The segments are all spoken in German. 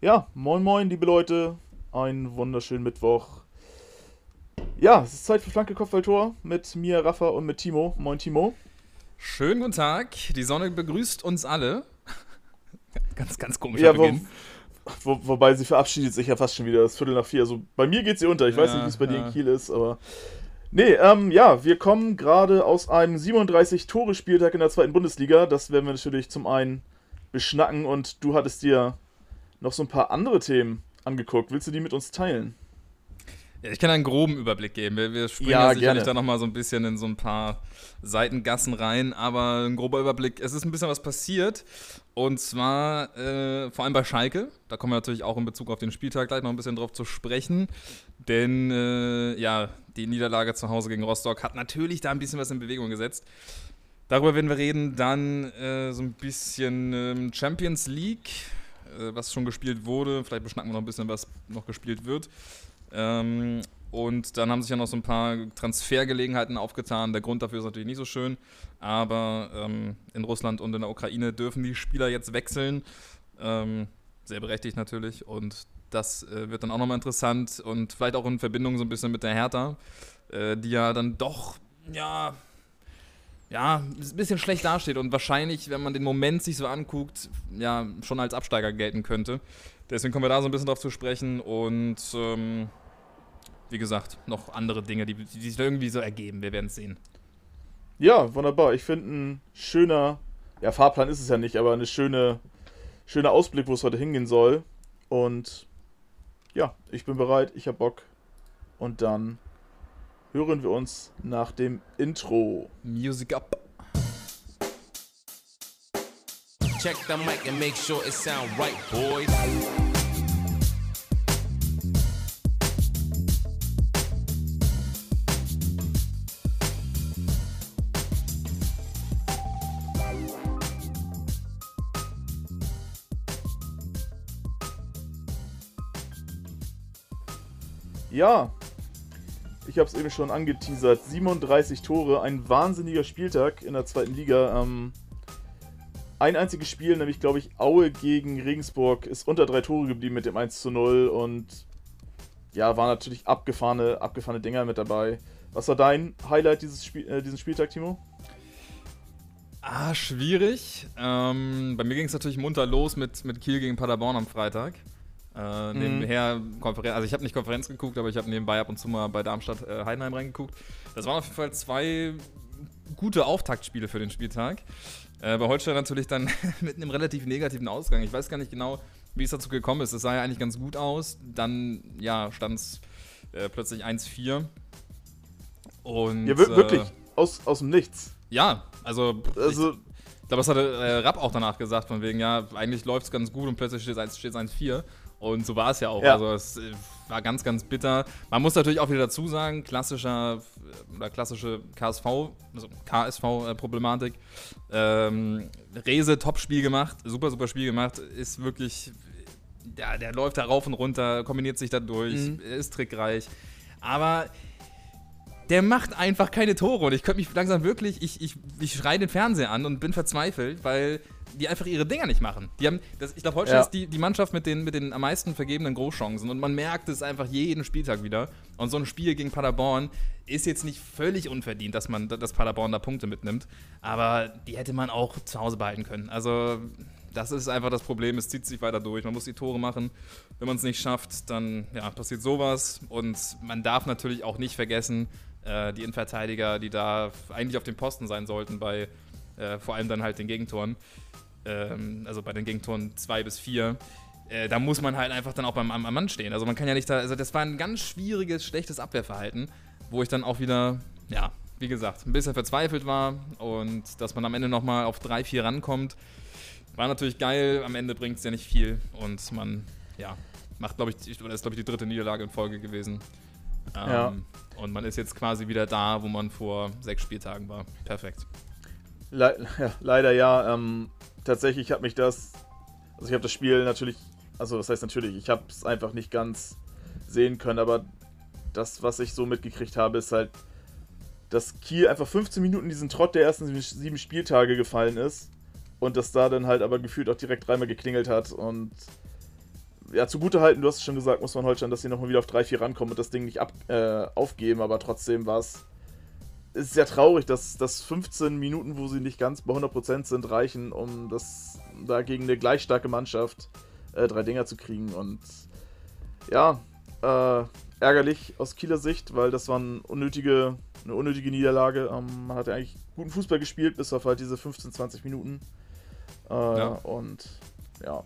Ja, moin moin, liebe Leute. Einen wunderschönen Mittwoch. Ja, es ist Zeit für Flanke Kopfballtor mit mir, Rafa und mit Timo. Moin, Timo. Schönen guten Tag. Die Sonne begrüßt uns alle. ganz, ganz komisch. Ja, wo, wo, wobei sie verabschiedet sich ja fast schon wieder. Das Viertel nach vier. Also bei mir geht sie unter. Ich ja, weiß nicht, wie es bei ja. dir in Kiel ist, aber. Nee, ähm, ja, wir kommen gerade aus einem 37-Tore-Spieltag in der zweiten Bundesliga. Das werden wir natürlich zum einen beschnacken und du hattest dir noch so ein paar andere Themen angeguckt. Willst du die mit uns teilen? Ja, ich kann einen groben Überblick geben. Wir, wir springen ja, sicherlich gerne. da nochmal so ein bisschen in so ein paar Seitengassen rein, aber ein grober Überblick. Es ist ein bisschen was passiert und zwar äh, vor allem bei Schalke. Da kommen wir natürlich auch in Bezug auf den Spieltag gleich noch ein bisschen drauf zu sprechen, denn äh, ja, die Niederlage zu Hause gegen Rostock hat natürlich da ein bisschen was in Bewegung gesetzt. Darüber werden wir reden. Dann äh, so ein bisschen ähm, Champions League was schon gespielt wurde. Vielleicht beschnacken wir noch ein bisschen, was noch gespielt wird. Ähm, und dann haben sich ja noch so ein paar Transfergelegenheiten aufgetan. Der Grund dafür ist natürlich nicht so schön, aber ähm, in Russland und in der Ukraine dürfen die Spieler jetzt wechseln. Ähm, sehr berechtigt natürlich. Und das äh, wird dann auch nochmal interessant und vielleicht auch in Verbindung so ein bisschen mit der Hertha, äh, die ja dann doch, ja, ja, ein bisschen schlecht dasteht und wahrscheinlich, wenn man den Moment sich so anguckt, ja, schon als Absteiger gelten könnte. Deswegen kommen wir da so ein bisschen drauf zu sprechen und ähm, wie gesagt, noch andere Dinge, die, die sich irgendwie so ergeben. Wir werden es sehen. Ja, wunderbar. Ich finde ein schöner, ja, Fahrplan ist es ja nicht, aber eine schöne, schöner Ausblick, wo es heute hingehen soll. Und ja, ich bin bereit, ich habe Bock. Und dann hören wir uns nach dem Intro. Music up. Check the mic and make sure it sound right, boys. Ja, ich habe es eben schon angeteasert. 37 Tore, ein wahnsinniger Spieltag in der zweiten Liga. Ähm, ein einziges Spiel, nämlich glaube ich Aue gegen Regensburg, ist unter drei Tore geblieben mit dem 1 zu 0 und ja, waren natürlich abgefahrene, abgefahrene Dinger mit dabei. Was war dein Highlight dieses Spiel, äh, diesen Spieltag, Timo? Ah, schwierig. Ähm, bei mir ging es natürlich munter los mit, mit Kiel gegen Paderborn am Freitag. Äh, mhm. Nebenher Konferenz, also ich habe nicht Konferenz geguckt, aber ich habe nebenbei ab und zu mal bei Darmstadt äh, Heidenheim reingeguckt. Das waren auf jeden Fall zwei gute Auftaktspiele für den Spieltag. Äh, bei Holstein natürlich dann mit einem relativ negativen Ausgang. Ich weiß gar nicht genau, wie es dazu gekommen ist. Es sah ja eigentlich ganz gut aus. Dann, ja, stand es äh, plötzlich 1-4. Und. Ja, wirklich. Äh, aus, aus dem Nichts. Ja, also. also ich, ich glaube, das hatte äh, Rapp auch danach gesagt, von wegen, ja, eigentlich läuft es ganz gut und plötzlich steht es 1-4. Und so war es ja auch. Ja. Also es äh, war ganz, ganz bitter. Man muss natürlich auch wieder dazu sagen, klassischer oder klassische KSV, also KSV-Problematik. Ähm, Rese, Top-Spiel gemacht, super, super Spiel gemacht, ist wirklich, ja, der läuft da rauf und runter, kombiniert sich da durch, mhm. ist trickreich. Aber der macht einfach keine Tore und ich könnte mich langsam wirklich, ich, ich, ich schreie den Fernseher an und bin verzweifelt, weil die einfach ihre Dinger nicht machen. Die haben, das, ich glaube, Holstein ja. ist die, die Mannschaft mit den, mit den am meisten vergebenen Großchancen und man merkt es einfach jeden Spieltag wieder. Und so ein Spiel gegen Paderborn ist jetzt nicht völlig unverdient, dass man, dass Paderborn da Punkte mitnimmt, aber die hätte man auch zu Hause behalten können. Also das ist einfach das Problem, es zieht sich weiter durch. Man muss die Tore machen. Wenn man es nicht schafft, dann ja, passiert sowas. Und man darf natürlich auch nicht vergessen, äh, die Innenverteidiger, die da eigentlich auf dem Posten sein sollten, bei äh, vor allem dann halt den Gegentoren, ähm, also bei den Gegentoren 2 bis 4, äh, da muss man halt einfach dann auch beim, am, am Mann stehen. Also man kann ja nicht da, also das war ein ganz schwieriges, schlechtes Abwehrverhalten, wo ich dann auch wieder, ja, wie gesagt, ein bisschen verzweifelt war und dass man am Ende nochmal auf 3, 4 rankommt, war natürlich geil. Am Ende bringt es ja nicht viel und man, ja, macht, glaube ich, oder ist, glaube ich, die dritte Niederlage in Folge gewesen. Ähm, ja. Und man ist jetzt quasi wieder da, wo man vor sechs Spieltagen war. Perfekt. Le ja, leider ja. Ähm, tatsächlich hat mich das. Also, ich habe das Spiel natürlich. Also, das heißt natürlich, ich habe es einfach nicht ganz sehen können, aber das, was ich so mitgekriegt habe, ist halt, dass Kiel einfach 15 Minuten diesen Trott der ersten sieben Spieltage gefallen ist und dass da dann halt aber gefühlt auch direkt dreimal geklingelt hat und ja, zugutehalten, du hast es schon gesagt, muss man Holstein, dass sie nochmal wieder auf 3-4 rankommen und das Ding nicht ab, äh, aufgeben, aber trotzdem war es ist sehr traurig, dass, dass 15 Minuten, wo sie nicht ganz bei 100% sind, reichen, um das da gegen eine gleich starke Mannschaft äh, drei Dinger zu kriegen. Und ja, äh, ärgerlich aus Kieler Sicht, weil das war eine unnötige, eine unnötige Niederlage. Ähm, man hatte eigentlich guten Fußball gespielt, bis auf halt diese 15, 20 Minuten. Äh, ja. Und ja,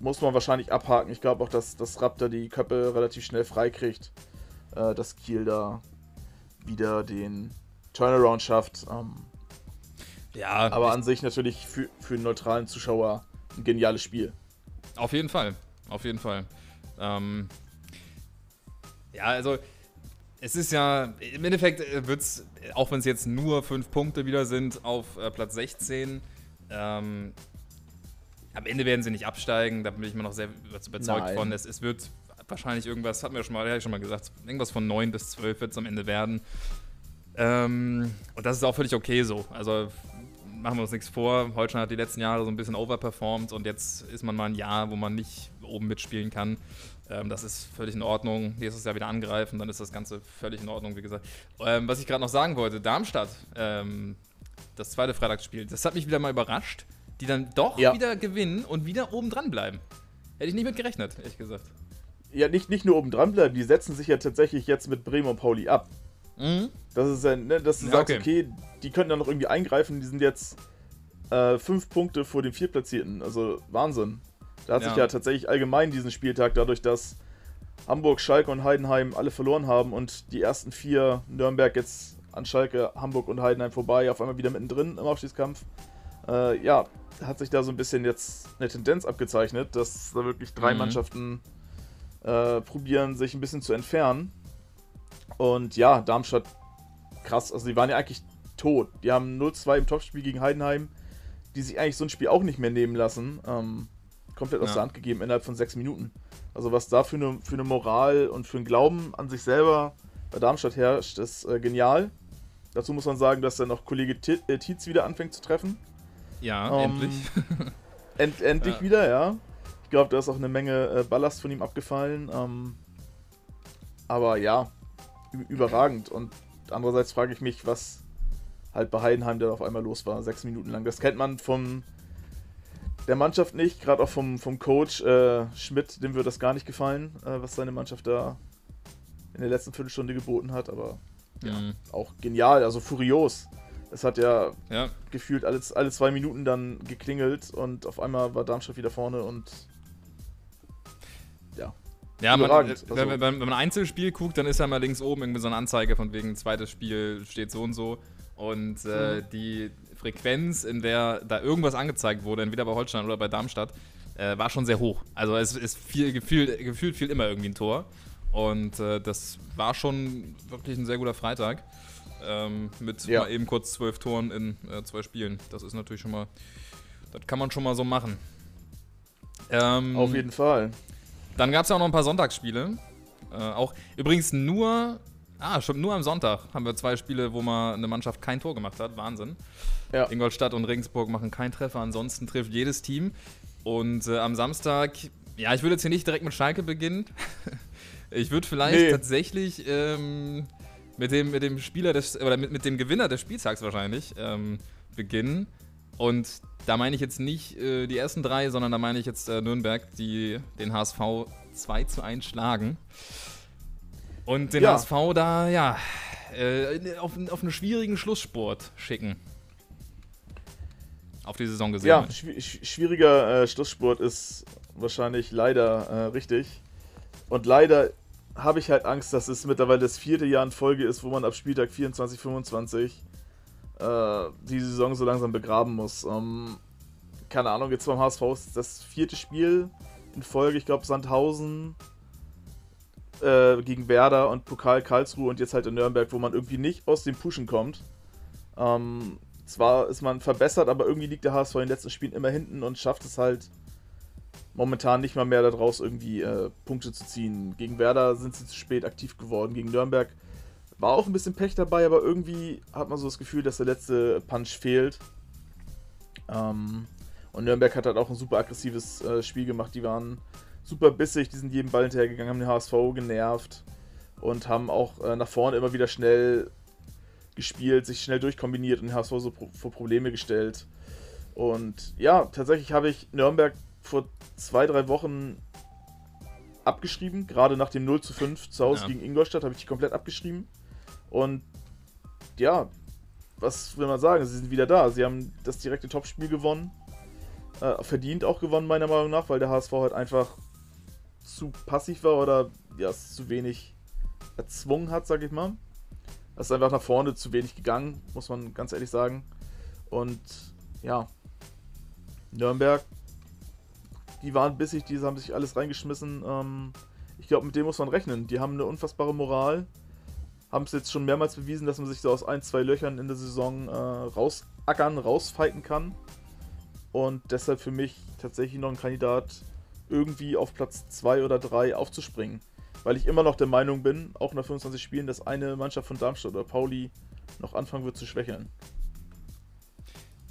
muss man wahrscheinlich abhaken. Ich glaube auch, dass, dass Raptor die Köppe relativ schnell freikriegt, äh, dass Kiel da wieder den Turnaround schafft. Ähm, ja. Aber an sich natürlich für, für einen neutralen Zuschauer ein geniales Spiel. Auf jeden Fall. Auf jeden Fall. Ähm, ja, also es ist ja, im Endeffekt äh, wird es, auch wenn es jetzt nur fünf Punkte wieder sind auf äh, Platz 16, ähm, am Ende werden sie nicht absteigen, da bin ich mir noch sehr überzeugt Nein. von. Es, es wird wahrscheinlich irgendwas, hatten wir schon mal, ja, schon mal gesagt, irgendwas von 9 bis 12 wird es am Ende werden. Ähm, und das ist auch völlig okay so. Also machen wir uns nichts vor. Holstein hat die letzten Jahre so ein bisschen overperformed und jetzt ist man mal ein Jahr, wo man nicht oben mitspielen kann. Ähm, das ist völlig in Ordnung. Nächstes Jahr wieder angreifen, dann ist das Ganze völlig in Ordnung, wie gesagt. Ähm, was ich gerade noch sagen wollte, Darmstadt, ähm, das zweite Freitagsspiel, das hat mich wieder mal überrascht, die dann doch ja. wieder gewinnen und wieder oben dran bleiben. Hätte ich nicht mit gerechnet, ehrlich gesagt. Ja, nicht, nicht nur oben dran bleiben, die setzen sich ja tatsächlich jetzt mit Bremen und Pauli ab. Mhm. Das ist ja, ne, dass du ja, sagst, okay. okay. die könnten dann noch irgendwie eingreifen, die sind jetzt äh, fünf Punkte vor dem Viertplatzierten. Also Wahnsinn. Da hat ja. sich ja tatsächlich allgemein diesen Spieltag, dadurch, dass Hamburg, Schalke und Heidenheim alle verloren haben und die ersten vier Nürnberg jetzt an Schalke, Hamburg und Heidenheim vorbei, auf einmal wieder mittendrin im Aufstiegskampf. Äh, ja, hat sich da so ein bisschen jetzt eine Tendenz abgezeichnet, dass da wirklich drei mhm. Mannschaften äh, probieren, sich ein bisschen zu entfernen. Und ja, Darmstadt, krass. Also, die waren ja eigentlich tot. Die haben 0-2 im Topspiel gegen Heidenheim, die sich eigentlich so ein Spiel auch nicht mehr nehmen lassen. Ähm, komplett aus ja. der Hand gegeben innerhalb von sechs Minuten. Also, was da für eine, für eine Moral und für einen Glauben an sich selber bei Darmstadt herrscht, ist äh, genial. Dazu muss man sagen, dass dann noch Kollege äh, Tietz wieder anfängt zu treffen. Ja, ähm, endlich. end, endlich ja. wieder, ja. Ich glaube, da ist auch eine Menge äh, Ballast von ihm abgefallen. Ähm, aber ja, überragend. Und andererseits frage ich mich, was halt bei Heidenheim dann auf einmal los war, sechs Minuten lang. Das kennt man von der Mannschaft nicht, gerade auch vom, vom Coach äh, Schmidt, dem wird das gar nicht gefallen, äh, was seine Mannschaft da in der letzten Viertelstunde geboten hat, aber ja, mhm. auch genial, also furios. Es hat ja, ja. gefühlt alle, alle zwei Minuten dann geklingelt und auf einmal war Darmstadt wieder vorne und ja, man, also, wenn, wenn, wenn, man ein Einzelspiel guckt, dann ist ja mal links oben irgendwie so eine Anzeige von wegen zweites Spiel steht so und so. Und äh, mhm. die Frequenz, in der da irgendwas angezeigt wurde, entweder bei Holstein oder bei Darmstadt, äh, war schon sehr hoch. Also es ist viel, gefühlt, gefühlt viel immer irgendwie ein Tor. Und äh, das war schon wirklich ein sehr guter Freitag. Ähm, mit ja. mal eben kurz zwölf Toren in äh, zwei Spielen. Das ist natürlich schon mal, das kann man schon mal so machen. Ähm, Auf jeden Fall. Dann gab es ja auch noch ein paar Sonntagsspiele. Äh, auch übrigens nur, ah, schon nur am Sonntag haben wir zwei Spiele, wo mal eine Mannschaft kein Tor gemacht hat. Wahnsinn. Ja. Ingolstadt und Regensburg machen keinen Treffer, ansonsten trifft jedes Team. Und äh, am Samstag, ja, ich würde jetzt hier nicht direkt mit Schalke beginnen. ich würde vielleicht nee. tatsächlich ähm, mit, dem, mit dem Spieler des, oder mit, mit dem Gewinner des Spieltags wahrscheinlich ähm, beginnen. Und da meine ich jetzt nicht äh, die ersten drei, sondern da meine ich jetzt äh, Nürnberg, die den HSV 2 zu 1 schlagen. Und den ja. HSV da, ja, äh, auf, auf einen schwierigen Schlusssport schicken. Auf die Saison gesehen. Ja, schw schwieriger äh, Schlusssport ist wahrscheinlich leider äh, richtig. Und leider habe ich halt Angst, dass es mittlerweile das vierte Jahr in Folge ist, wo man ab Spieltag 24, 25 äh, die Saison so langsam begraben muss. Ähm, keine Ahnung, jetzt beim HSV ist das vierte Spiel in Folge, ich glaube Sandhausen äh, gegen Werder und Pokal Karlsruhe und jetzt halt in Nürnberg, wo man irgendwie nicht aus dem Pushen kommt. Ähm, zwar ist man verbessert, aber irgendwie liegt der HSV in den letzten Spielen immer hinten und schafft es halt momentan nicht mal mehr daraus irgendwie äh, Punkte zu ziehen. Gegen Werder sind sie zu spät aktiv geworden, gegen Nürnberg war auch ein bisschen Pech dabei, aber irgendwie hat man so das Gefühl, dass der letzte Punch fehlt. Ähm, und Nürnberg hat halt auch ein super aggressives äh, Spiel gemacht. Die waren super bissig, die sind jedem Ball hinterhergegangen, haben den HSV genervt und haben auch äh, nach vorne immer wieder schnell gespielt, sich schnell durchkombiniert und den HSV so pro vor Probleme gestellt. Und ja, tatsächlich habe ich Nürnberg vor zwei, drei Wochen abgeschrieben. Gerade nach dem 0 zu 5 zu Hause ja. gegen Ingolstadt habe ich die komplett abgeschrieben. Und ja, was will man sagen? Sie sind wieder da. Sie haben das direkte Topspiel gewonnen. Äh, verdient auch gewonnen, meiner Meinung nach, weil der HSV halt einfach zu passiv war oder ja, zu wenig erzwungen hat, sag ich mal. Es ist einfach nach vorne zu wenig gegangen, muss man ganz ehrlich sagen. Und ja, Nürnberg, die waren bissig, die haben sich alles reingeschmissen. Ähm, ich glaube, mit dem muss man rechnen. Die haben eine unfassbare Moral. Haben es jetzt schon mehrmals bewiesen, dass man sich so aus ein, zwei Löchern in der Saison äh, rausackern, rausfighten kann. Und deshalb für mich tatsächlich noch ein Kandidat, irgendwie auf Platz 2 oder 3 aufzuspringen. Weil ich immer noch der Meinung bin, auch nach 25 Spielen, dass eine Mannschaft von Darmstadt oder Pauli noch anfangen wird zu schwächeln.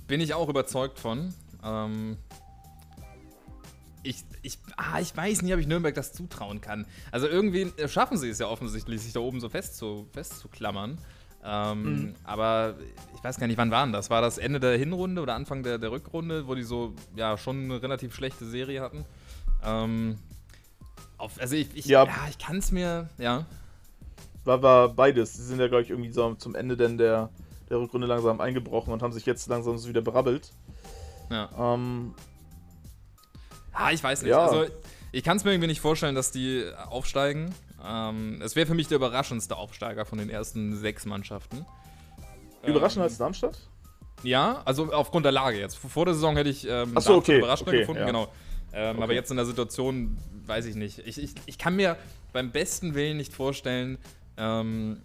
Bin ich auch überzeugt von. Ähm, ich, ich, ah, ich weiß nicht, ob ich Nürnberg das zutrauen kann. Also irgendwie schaffen sie es ja offensichtlich, sich da oben so fest zu, festzuklammern. Ähm, mhm. Aber ich weiß gar nicht, wann waren das? War das Ende der Hinrunde oder Anfang der, der Rückrunde, wo die so ja schon eine relativ schlechte Serie hatten? Ähm, auf, also ich, ich, ja. ja ich kann es mir, ja. War, war beides. Sie sind ja, glaube ich, irgendwie so zum Ende denn der, der Rückrunde langsam eingebrochen und haben sich jetzt langsam so wieder berabbelt. Ja. Ähm, ah, ich weiß nicht. Ja. Also, ich kann es mir irgendwie nicht vorstellen, dass die aufsteigen. Ähm, es wäre für mich der überraschendste Aufsteiger von den ersten sechs Mannschaften. Überraschender ähm, als Darmstadt? Ja, also aufgrund der Lage jetzt. Vor der Saison hätte ich ähm, so, okay. überraschender okay, gefunden, ja. genau. Ähm, okay. Aber jetzt in der Situation, weiß ich nicht. Ich, ich, ich kann mir beim besten Willen nicht vorstellen, ähm,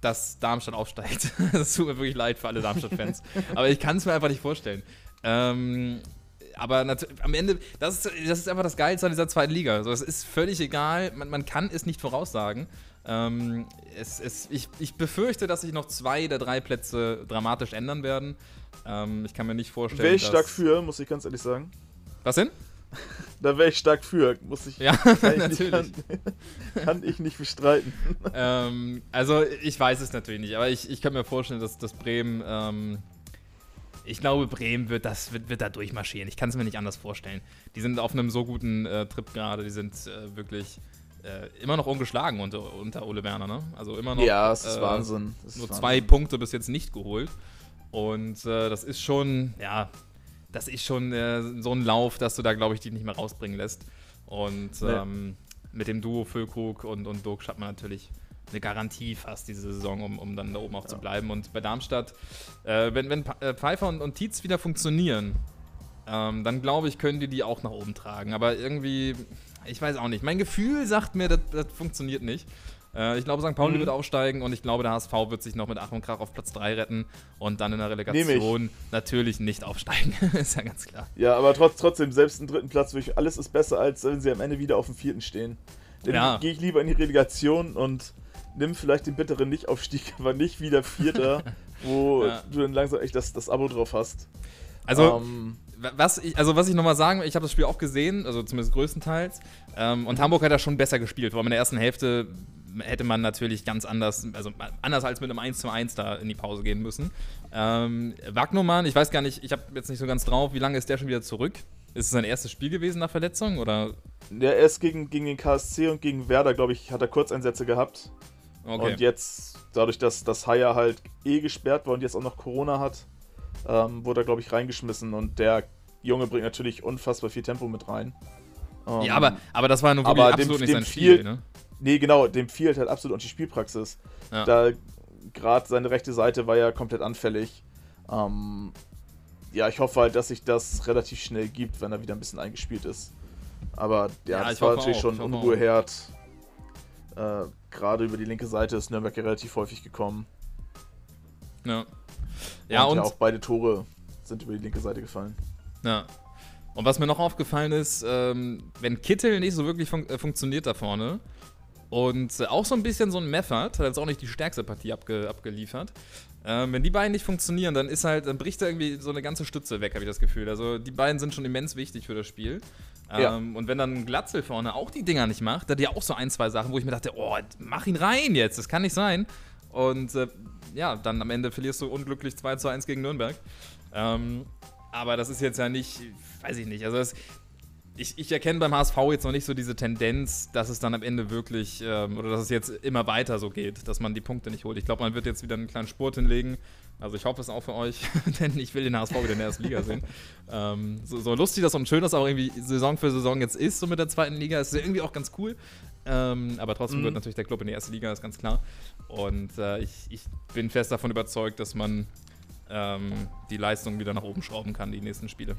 dass Darmstadt aufsteigt. das tut mir wirklich leid für alle Darmstadt-Fans. aber ich kann es mir einfach nicht vorstellen. Ähm, aber am Ende, das ist, das ist einfach das Geilste an dieser zweiten Liga. Also, es ist völlig egal, man, man kann es nicht voraussagen. Ähm, es, es, ich, ich befürchte, dass sich noch zwei der drei Plätze dramatisch ändern werden. Ähm, ich kann mir nicht vorstellen. Wäre ich stark für, muss ich ganz ehrlich sagen. Was denn? Da wäre ich stark für, muss ich. Ja, natürlich. Kann, kann, ich nicht bestreiten. Ähm, also, ich weiß es natürlich nicht, aber ich, ich kann mir vorstellen, dass, dass Bremen. Ich glaube, Bremen wird, das, wird, wird da durchmarschieren. Ich kann es mir nicht anders vorstellen. Die sind auf einem so guten äh, Trip gerade. Die sind äh, wirklich äh, immer noch ungeschlagen unter, unter Ole Werner. Ne? Also immer noch. Ja, es ist äh, Wahnsinn. ist nur Wahnsinn. zwei Punkte bis jetzt nicht geholt. Und äh, das ist schon, ja, das ist schon äh, so ein Lauf, dass du da, glaube ich, die nicht mehr rausbringen lässt. Und nee. ähm, mit dem Duo Füllkrug und, und Dirk hat man natürlich eine Garantie fast diese Saison, um, um dann da oben auch ja. zu bleiben. Und bei Darmstadt, äh, wenn, wenn äh, Pfeiffer und, und Tietz wieder funktionieren, ähm, dann glaube ich, können die die auch nach oben tragen. Aber irgendwie, ich weiß auch nicht. Mein Gefühl sagt mir, das, das funktioniert nicht. Äh, ich glaube, St. Pauli mhm. wird aufsteigen und ich glaube, der HSV wird sich noch mit Ach und Krach auf Platz 3 retten und dann in der Relegation natürlich nicht aufsteigen. ist ja ganz klar. Ja, aber trotz, trotzdem, selbst im dritten Platz, wirklich, alles ist besser, als wenn sie am Ende wieder auf dem vierten stehen. Dann ja. gehe ich lieber in die Relegation und nimm vielleicht den bitteren Nicht-Aufstieg, aber nicht wieder Vierter, wo ja. du dann langsam echt das, das Abo drauf hast. Also, ähm, was ich, also was ich nochmal sagen ich habe das Spiel auch gesehen, also zumindest größtenteils. Ähm, und Hamburg hat da schon besser gespielt, vor allem in der ersten Hälfte hätte man natürlich ganz anders, also anders als mit einem 1 zu 1 da in die Pause gehen müssen. Ähm, Wagnermann, ich weiß gar nicht, ich habe jetzt nicht so ganz drauf, wie lange ist der schon wieder zurück? Ist es sein erstes Spiel gewesen nach Verletzung oder? Ja, erst gegen, gegen den KSC und gegen Werder, glaube ich, hat er Kurzeinsätze gehabt. Okay. Und jetzt, dadurch, dass das Haier halt eh gesperrt war und jetzt auch noch Corona hat, ähm, wurde er, glaube ich, reingeschmissen. Und der Junge bringt natürlich unfassbar viel Tempo mit rein. Ähm, ja, aber, aber das war nur wirklich absolut dem, nicht sein Spiel, ne? Nee, genau, dem fehlt halt absolut und die Spielpraxis. Ja. Da gerade seine rechte Seite war ja komplett anfällig. Ähm, ja, ich hoffe halt, dass sich das relativ schnell gibt, wenn er wieder ein bisschen eingespielt ist. Aber ja, ja das war natürlich auch, schon Unruheherd. Äh, gerade über die linke Seite ist Nürnberg ja relativ häufig gekommen. Ja. Ja, und, und ja, auch beide Tore sind über die linke Seite gefallen. Ja. Und was mir noch aufgefallen ist, ähm, wenn Kittel nicht so wirklich fun äh, funktioniert da vorne, Und äh, auch so ein bisschen so ein Method, hat jetzt auch nicht die stärkste Partie abge abgeliefert. Ähm, wenn die beiden nicht funktionieren, dann ist halt, dann bricht da irgendwie so eine ganze Stütze weg, habe ich das Gefühl. Also die beiden sind schon immens wichtig für das Spiel. Ja. Ähm, und wenn dann Glatzel vorne auch die Dinger nicht macht, da hat ja auch so ein, zwei Sachen, wo ich mir dachte, oh, mach ihn rein jetzt, das kann nicht sein. Und äh, ja, dann am Ende verlierst du unglücklich 2 zu 1 gegen Nürnberg. Ähm, aber das ist jetzt ja nicht, weiß ich nicht, also das, ich, ich, erkenne beim HSV jetzt noch nicht so diese Tendenz, dass es dann am Ende wirklich, ähm, oder dass es jetzt immer weiter so geht, dass man die Punkte nicht holt. Ich glaube, man wird jetzt wieder einen kleinen Spurt hinlegen. Also ich hoffe es auch für euch, denn ich will den HSV wieder in der ersten Liga sehen. Ähm, so, so, lustig das und schön das auch irgendwie Saison für Saison jetzt ist, so mit der zweiten Liga, ist irgendwie auch ganz cool. Ähm, aber trotzdem mhm. wird natürlich der Club in die erste Liga, ist ganz klar. Und äh, ich, ich, bin fest davon überzeugt, dass man ähm, die Leistung wieder nach oben schrauben kann, die nächsten Spiele.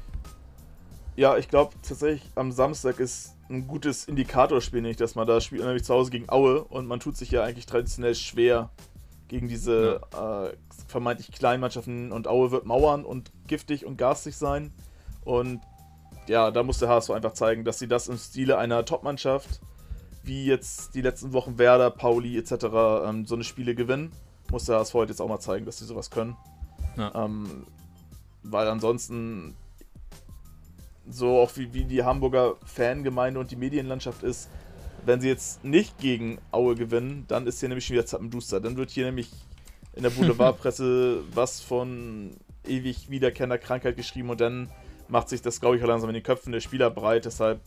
Ja, ich glaube tatsächlich, am Samstag ist ein gutes Indikatorspiel nicht, dass man da spielt, nämlich zu Hause gegen Aue und man tut sich ja eigentlich traditionell schwer gegen diese ja. äh, vermeintlich kleinen Mannschaften und Aue wird mauern und giftig und garstig sein. Und ja, da muss der HSV einfach zeigen, dass sie das im Stile einer Top-Mannschaft, wie jetzt die letzten Wochen Werder, Pauli etc., ähm, so eine Spiele gewinnen. Muss der HSV heute jetzt auch mal zeigen, dass sie sowas können. Ja. Ähm, weil ansonsten so auch wie, wie die Hamburger Fangemeinde und die Medienlandschaft ist, wenn sie jetzt nicht gegen Aue gewinnen, dann ist hier nämlich schon wieder Zappenduster. Dann wird hier nämlich in der Boulevardpresse was von ewig wiederkehrender Krankheit geschrieben und dann macht sich das, glaube ich, auch langsam in den Köpfen der Spieler breit. Deshalb,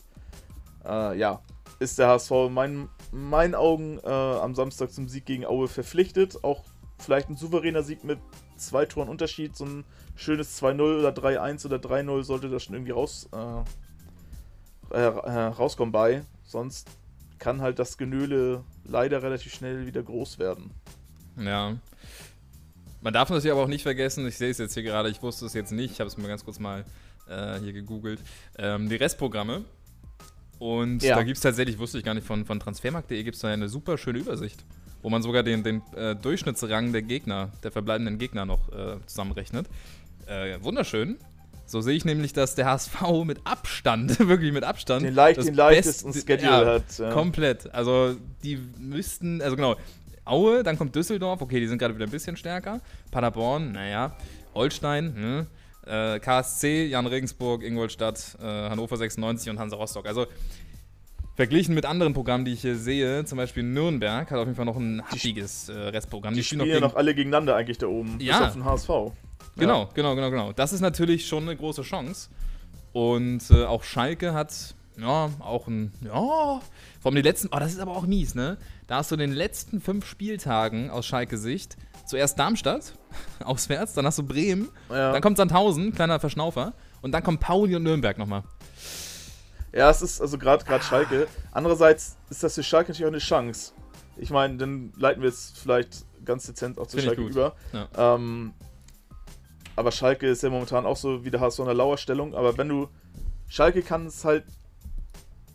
äh, ja, ist der HSV in meinen, meinen Augen äh, am Samstag zum Sieg gegen Aue verpflichtet. Auch vielleicht ein souveräner Sieg mit zwei Toren Unterschied, so ein schönes 2-0 oder 3-1 oder 3-0 sollte das schon irgendwie raus, äh, äh, rauskommen bei. Sonst kann halt das Genöle leider relativ schnell wieder groß werden. Ja. Man darf natürlich aber auch nicht vergessen, ich sehe es jetzt hier gerade, ich wusste es jetzt nicht, ich habe es mir ganz kurz mal äh, hier gegoogelt, ähm, die Restprogramme. Und ja. da gibt es tatsächlich, wusste ich gar nicht, von, von transfermarkt.de gibt es da eine super schöne Übersicht wo man sogar den, den äh, Durchschnittsrang der Gegner, der verbleibenden Gegner noch äh, zusammenrechnet. Äh, wunderschön. So sehe ich nämlich, dass der HSV mit Abstand, wirklich mit Abstand, den, leicht, den leichtesten Schedule ja, hat. Ja. Komplett. Also die müssten, also genau, Aue, dann kommt Düsseldorf, okay, die sind gerade wieder ein bisschen stärker. Paderborn, naja, Holstein, hm. äh, KSC, Jan Regensburg, Ingolstadt, äh, Hannover 96 und Hansa Rostock. Also Verglichen mit anderen Programmen, die ich hier sehe, zum Beispiel Nürnberg hat auf jeden Fall noch ein happiges äh, Restprogramm. Die, die spielen ja noch alle gegeneinander eigentlich da oben. Ja. Bis auf den HSV. Genau, ja. genau, genau, genau. Das ist natürlich schon eine große Chance. Und äh, auch Schalke hat, ja, auch ein, ja, vor allem die letzten, oh, das ist aber auch mies, ne? Da hast du in den letzten fünf Spieltagen aus Schalke-Sicht zuerst Darmstadt, auswärts, dann hast du Bremen, ja. dann kommt Sandhausen, kleiner Verschnaufer, und dann kommt Pauli und Nürnberg nochmal. Ja, es ist also gerade gerade Schalke. Andererseits ist das für Schalke natürlich auch eine Chance. Ich meine, dann leiten wir jetzt vielleicht ganz dezent auch zu Find Schalke über. Ja. Ähm, aber Schalke ist ja momentan auch so wie der HSV in der Lauerstellung. Aber wenn du Schalke kann es halt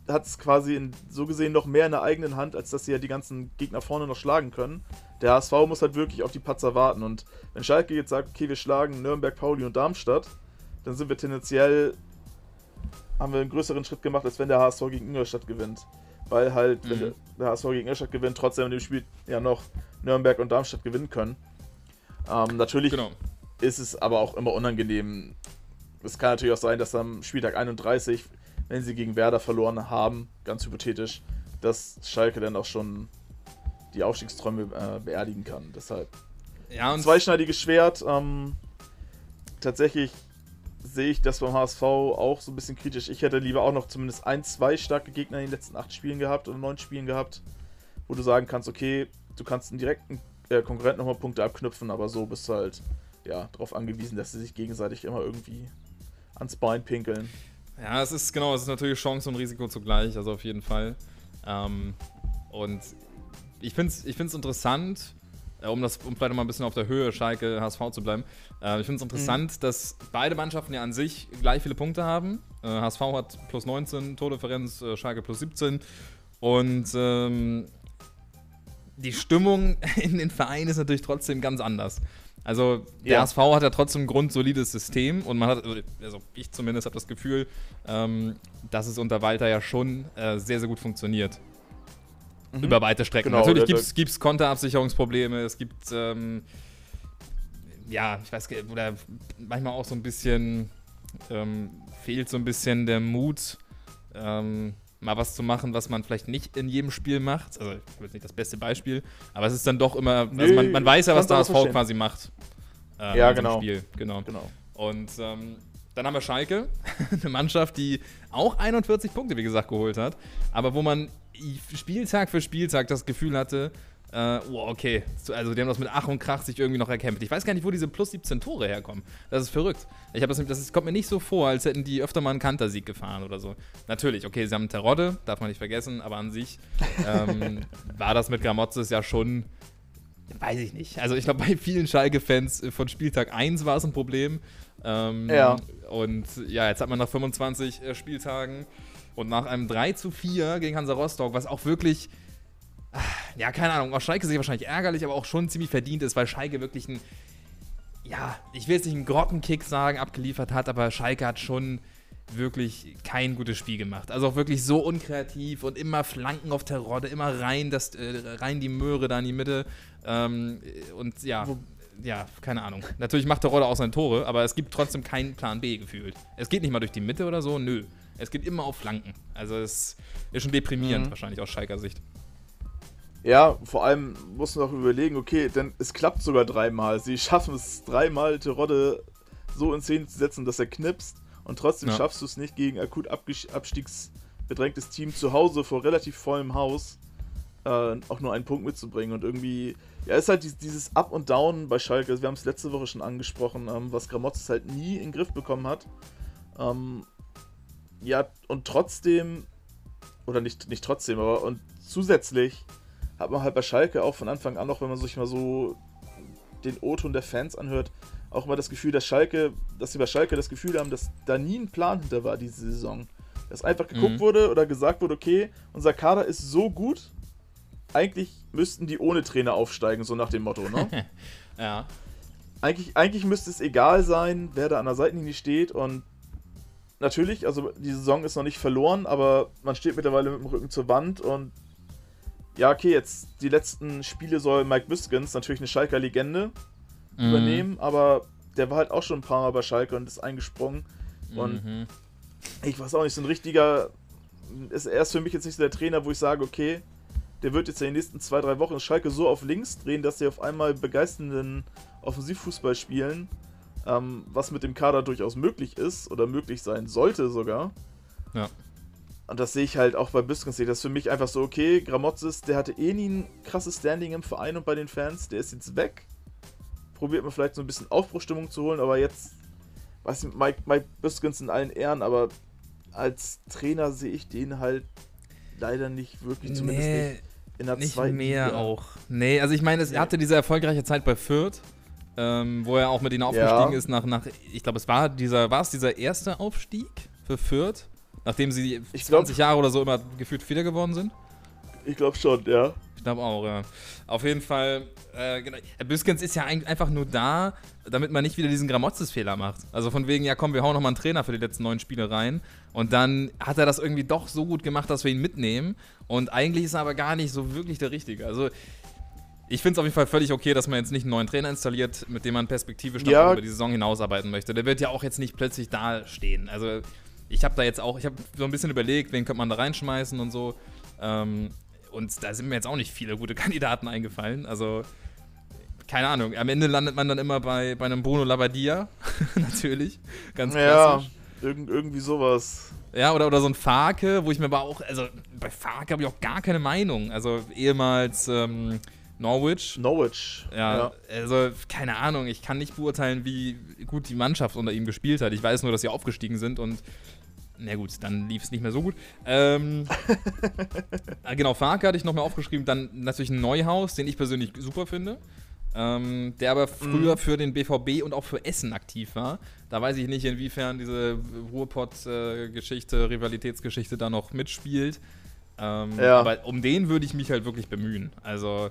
hat es quasi in, so gesehen noch mehr in der eigenen Hand, als dass sie ja die ganzen Gegner vorne noch schlagen können. Der HSV muss halt wirklich auf die Patzer warten. Und wenn Schalke jetzt sagt, okay, wir schlagen Nürnberg, Pauli und Darmstadt, dann sind wir tendenziell haben wir einen größeren Schritt gemacht, als wenn der HSV gegen Ingolstadt gewinnt. Weil halt, mhm. wenn der HSV gegen Ingolstadt gewinnt, trotzdem in dem Spiel ja noch Nürnberg und Darmstadt gewinnen können. Ähm, natürlich genau. ist es aber auch immer unangenehm. Es kann natürlich auch sein, dass am Spieltag 31, wenn sie gegen Werder verloren haben, ganz hypothetisch, dass Schalke dann auch schon die Aufstiegsträume äh, beerdigen kann. Deshalb ja, zweischneidiges Schwert. Ähm, tatsächlich sehe ich das beim HSV auch so ein bisschen kritisch. Ich hätte lieber auch noch zumindest ein, zwei starke Gegner in den letzten acht Spielen gehabt oder neun Spielen gehabt, wo du sagen kannst, okay, du kannst einen direkten äh, Konkurrenten nochmal Punkte abknüpfen, aber so bist du halt ja, darauf angewiesen, dass sie sich gegenseitig immer irgendwie ans Bein pinkeln. Ja, es ist genau, es ist natürlich Chance und Risiko zugleich, also auf jeden Fall. Ähm, und ich finde es ich find's interessant, äh, um das, um vielleicht mal ein bisschen auf der Höhe Schalke HSV zu bleiben. Äh, ich finde es interessant, mhm. dass beide Mannschaften ja an sich gleich viele Punkte haben. Äh, HSV hat plus 19 Tordifferenz, äh, Schalke plus 17. Und ähm, die Stimmung in den Vereinen ist natürlich trotzdem ganz anders. Also der ja. HSV hat ja trotzdem ein grundsolides System und man hat, also, also ich zumindest habe das Gefühl, ähm, dass es unter Walter ja schon äh, sehr, sehr gut funktioniert. mhm. über weite Strecken. Genau, Natürlich gibt es Konterabsicherungsprobleme, es gibt, ähm, ja, ich weiß, oder manchmal auch so ein bisschen, ähm, fehlt so ein bisschen der Mut, ähm, mal was zu machen, was man vielleicht nicht in jedem Spiel macht. Also, ich habe jetzt nicht das beste Beispiel, aber es ist dann doch immer, also nee, man, man, weiß ja, was der HSV quasi macht. Ähm, ja, genau. Spiel. genau. genau. Und ähm, dann haben wir Schalke, eine Mannschaft, die auch 41 Punkte, wie gesagt, geholt hat, aber wo man Spieltag für Spieltag das Gefühl hatte, äh, oh, okay, also die haben das mit Ach und Krach sich irgendwie noch erkämpft. Ich weiß gar nicht, wo diese plus 17 Tore herkommen. Das ist verrückt. Ich das, das kommt mir nicht so vor, als hätten die öfter mal einen Kantersieg gefahren oder so. Natürlich, okay, sie haben Terodde, darf man nicht vergessen, aber an sich ähm, war das mit Gramotzes ja schon weiß ich nicht. Also ich glaube, bei vielen Schalke-Fans von Spieltag 1 war es ein Problem. Ähm, ja. Und ja, jetzt hat man nach 25 äh, Spieltagen und nach einem 3 zu 4 gegen Hansa Rostock, was auch wirklich, ja, keine Ahnung, aus Schalke sich wahrscheinlich ärgerlich, aber auch schon ziemlich verdient ist, weil Schalke wirklich ein, ja, ich will jetzt nicht einen Grottenkick sagen, abgeliefert hat, aber Schalke hat schon wirklich kein gutes Spiel gemacht. Also auch wirklich so unkreativ und immer Flanken auf Terodde, immer rein, das, äh, rein die Möhre da in die Mitte. Ähm, und ja, ja, keine Ahnung. Natürlich macht Terodde auch seine Tore, aber es gibt trotzdem keinen Plan B gefühlt. Es geht nicht mal durch die Mitte oder so, nö. Es geht immer auf Flanken. Also es ist schon deprimierend, mhm. wahrscheinlich aus Schalker Sicht. Ja, vor allem muss man auch überlegen, okay, denn es klappt sogar dreimal. Sie schaffen es dreimal, Terodde so in Szene zu setzen, dass er knipst und trotzdem ja. schaffst du es nicht gegen akut abstiegsbedrängtes Team zu Hause vor relativ vollem Haus äh, auch nur einen Punkt mitzubringen und irgendwie, ja, ist halt dieses Up und Down bei Schalke, wir haben es letzte Woche schon angesprochen, ähm, was Gramotzes halt nie in den Griff bekommen hat. Ähm, ja, und trotzdem, oder nicht, nicht trotzdem, aber und zusätzlich hat man halt bei Schalke auch von Anfang an, auch wenn man sich mal so den O-Ton der Fans anhört, auch mal das Gefühl, dass Schalke, dass sie bei Schalke das Gefühl haben, dass da nie ein Plan hinter war diese Saison. Dass einfach geguckt mhm. wurde oder gesagt wurde, okay, unser Kader ist so gut, eigentlich müssten die ohne Trainer aufsteigen, so nach dem Motto, ne? ja. Eigentlich, eigentlich müsste es egal sein, wer da an der Seitenlinie steht und natürlich, also die Saison ist noch nicht verloren, aber man steht mittlerweile mit dem Rücken zur Wand und ja, okay, jetzt die letzten Spiele soll Mike Biskins, natürlich eine Schalker Legende, mhm. übernehmen, aber der war halt auch schon ein paar Mal bei Schalke und ist eingesprungen. Und mhm. ich weiß auch nicht, so ein richtiger. Ist, er ist für mich jetzt nicht so der Trainer, wo ich sage, okay, der wird jetzt in den nächsten zwei, drei Wochen Schalke so auf links drehen, dass sie auf einmal begeisternden Offensivfußball spielen, ähm, was mit dem Kader durchaus möglich ist oder möglich sein sollte sogar. Ja. Und das sehe ich halt auch bei Biskens. Das ist für mich einfach so, okay, Gramotzes, der hatte eh nie ein krasses Standing im Verein und bei den Fans, der ist jetzt weg probiert man vielleicht so ein bisschen Aufbruchstimmung zu holen, aber jetzt, weiß ich, Mike, Mike Biskins in allen Ehren, aber als Trainer sehe ich den halt leider nicht wirklich, zumindest nee, nicht in der nicht zweiten mehr Liga. auch. Nee, also ich meine, er hatte diese erfolgreiche Zeit bei Fürth, ähm, wo er auch mit ihnen aufgestiegen ja. ist nach, nach ich glaube, es war dieser, war es dieser erste Aufstieg für Fürth, nachdem sie ich 20 glaub, Jahre oder so immer gefühlt wieder geworden sind? Ich glaube schon, ja. Ich glaube auch, ja. Auf jeden Fall, äh, genau. Büskens ist ja einfach nur da, damit man nicht wieder diesen Gramotzes-Fehler macht. Also von wegen, ja komm, wir hauen nochmal einen Trainer für die letzten neun Spiele rein. Und dann hat er das irgendwie doch so gut gemacht, dass wir ihn mitnehmen. Und eigentlich ist er aber gar nicht so wirklich der Richtige. Also ich finde es auf jeden Fall völlig okay, dass man jetzt nicht einen neuen Trainer installiert, mit dem man perspektivisch ja. über die Saison hinausarbeiten möchte. Der wird ja auch jetzt nicht plötzlich da stehen. Also ich habe da jetzt auch, ich habe so ein bisschen überlegt, wen könnte man da reinschmeißen und so. Ähm, und da sind mir jetzt auch nicht viele gute Kandidaten eingefallen. Also, keine Ahnung. Am Ende landet man dann immer bei, bei einem Bruno Labbadia. Natürlich. Ganz klassisch. Ja, irg irgendwie sowas. Ja, oder, oder so ein Farke, wo ich mir aber auch, also bei Farke habe ich auch gar keine Meinung. Also ehemals ähm, Norwich. Norwich. Ja, ja, also keine Ahnung, ich kann nicht beurteilen, wie gut die Mannschaft unter ihm gespielt hat. Ich weiß nur, dass sie aufgestiegen sind und na gut, dann lief es nicht mehr so gut. Ähm, ah, genau, Farke hatte ich noch mal aufgeschrieben. Dann natürlich ein Neuhaus, den ich persönlich super finde. Ähm, der aber früher mm. für den BVB und auch für Essen aktiv war. Da weiß ich nicht, inwiefern diese Ruhrpott-Geschichte, Rivalitätsgeschichte da noch mitspielt. Ähm, ja. Aber um den würde ich mich halt wirklich bemühen. Also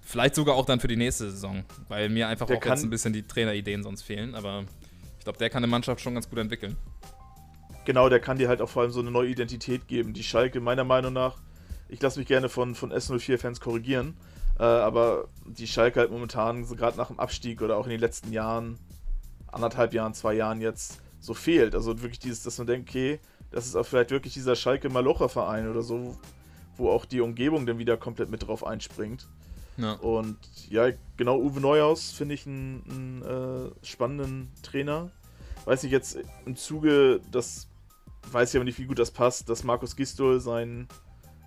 vielleicht sogar auch dann für die nächste Saison, weil mir einfach der auch jetzt ein bisschen die Trainerideen sonst fehlen. Aber ich glaube, der kann eine Mannschaft schon ganz gut entwickeln genau, der kann dir halt auch vor allem so eine neue Identität geben, die Schalke meiner Meinung nach ich lasse mich gerne von, von S04-Fans korrigieren, äh, aber die Schalke halt momentan, so gerade nach dem Abstieg oder auch in den letzten Jahren, anderthalb Jahren, zwei Jahren jetzt, so fehlt. Also wirklich dieses, dass man denkt, okay, das ist auch vielleicht wirklich dieser Schalke-Malocher-Verein oder so, wo auch die Umgebung dann wieder komplett mit drauf einspringt. Ja. Und ja, genau, Uwe Neuhaus finde ich einen, einen äh, spannenden Trainer. Weiß ich jetzt im Zuge, das weiß ich aber nicht, wie gut das passt, dass Markus Gistol seinen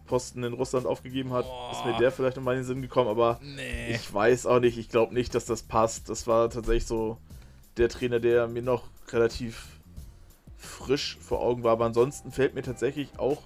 Posten in Russland aufgegeben hat, oh. ist mir der vielleicht in meinen Sinn gekommen, aber nee. ich weiß auch nicht, ich glaube nicht, dass das passt. Das war tatsächlich so der Trainer, der mir noch relativ frisch vor Augen war, aber ansonsten fällt mir tatsächlich auch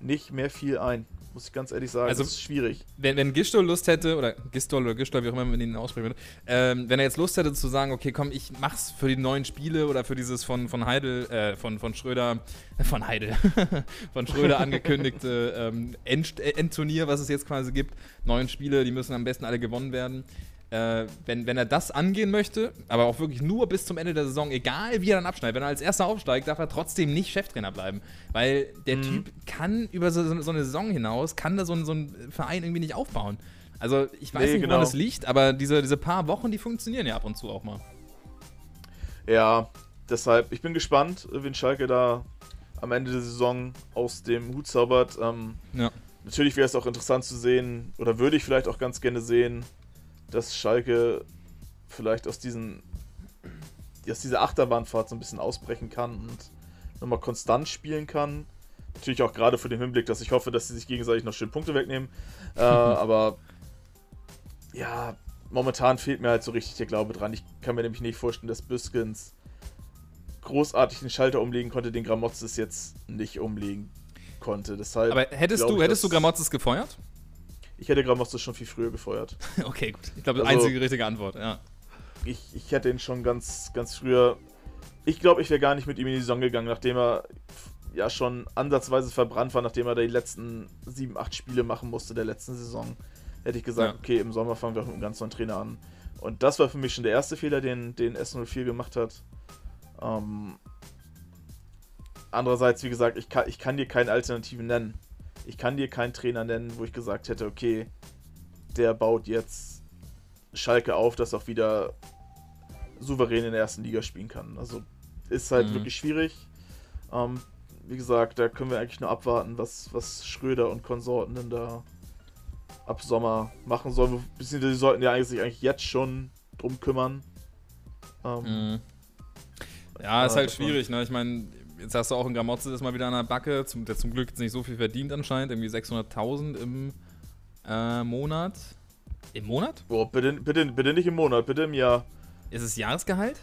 nicht mehr viel ein muss ich ganz ehrlich sagen. Also, das ist schwierig. Wenn, wenn Gistol Lust hätte, oder Gistol oder Gistol, wie auch immer man ihn aussprechen würde, ähm, wenn er jetzt Lust hätte zu sagen, okay, komm, ich mach's für die neuen Spiele oder für dieses von, von Heidel, äh, von, von Schröder, äh, von Heidel, von Schröder angekündigte ähm, End, Endturnier, was es jetzt quasi gibt, neuen Spiele, die müssen am besten alle gewonnen werden äh, wenn, wenn er das angehen möchte, aber auch wirklich nur bis zum Ende der Saison, egal wie er dann abschneidet, wenn er als erster aufsteigt, darf er trotzdem nicht Cheftrainer bleiben. Weil der mhm. Typ kann über so, so, eine Saison hinaus, kann da so, so einen Verein irgendwie nicht aufbauen. Also ich weiß nee, nicht, genau. woran es liegt, aber diese, diese paar Wochen, die funktionieren ja ab und zu auch mal. Ja, deshalb, ich bin gespannt, wen Schalke da am Ende der Saison aus dem Hut zaubert. Ähm, ja. Natürlich wäre es auch interessant zu sehen, oder würde ich vielleicht auch ganz gerne sehen, dass Schalke vielleicht aus diesen aus dieser Achterbahnfahrt so ein bisschen ausbrechen kann und nochmal konstant spielen kann. Natürlich auch gerade für den Hinblick, dass ich hoffe, dass sie sich gegenseitig noch schön Punkte wegnehmen. Äh, aber ja, momentan fehlt mir halt so richtig der Glaube dran. Ich kann mir nämlich nicht vorstellen, dass Büskens großartig den Schalter umlegen konnte, den Gramotzes jetzt nicht umlegen konnte. Deshalb aber hättest du, hättest du Gramotzes gefeuert? Ich hätte Gramostos schon viel früher gefeuert. okay, gut. Ich glaube, also, einzige richtige Antwort, ja. Ich, ich hätte ihn schon ganz, ganz früher. Ich glaube, ich wäre gar nicht mit ihm in die Saison gegangen, nachdem er ja schon ansatzweise verbrannt war, nachdem er die letzten sieben, acht Spiele machen musste der letzten Saison. Hätte ich gesagt, ja. okay, im Sommer fangen wir mit einem ganz neuen Trainer an. Und das war für mich schon der erste Fehler, den, den S04 gemacht hat. Ähm, andererseits, wie gesagt, ich kann, ich kann dir keine Alternativen nennen ich kann dir keinen Trainer nennen, wo ich gesagt hätte, okay, der baut jetzt Schalke auf, dass auch wieder souverän in der ersten Liga spielen kann. Also ist halt mhm. wirklich schwierig. Ähm, wie gesagt, da können wir eigentlich nur abwarten, was, was Schröder und Konsorten denn da ab Sommer machen sollen. Beziehungsweise sie sollten ja eigentlich sich eigentlich jetzt schon drum kümmern. Ähm, mhm. Ja, ist halt schwierig, ne? Ich meine, jetzt hast du auch in Gramozze ist mal wieder an der Backe, zum, der zum Glück jetzt nicht so viel verdient anscheinend, irgendwie 600.000 im äh, Monat. Im Monat? Boah, bitte, bitte, bitte nicht im Monat, bitte im Jahr. Ist es Jahresgehalt?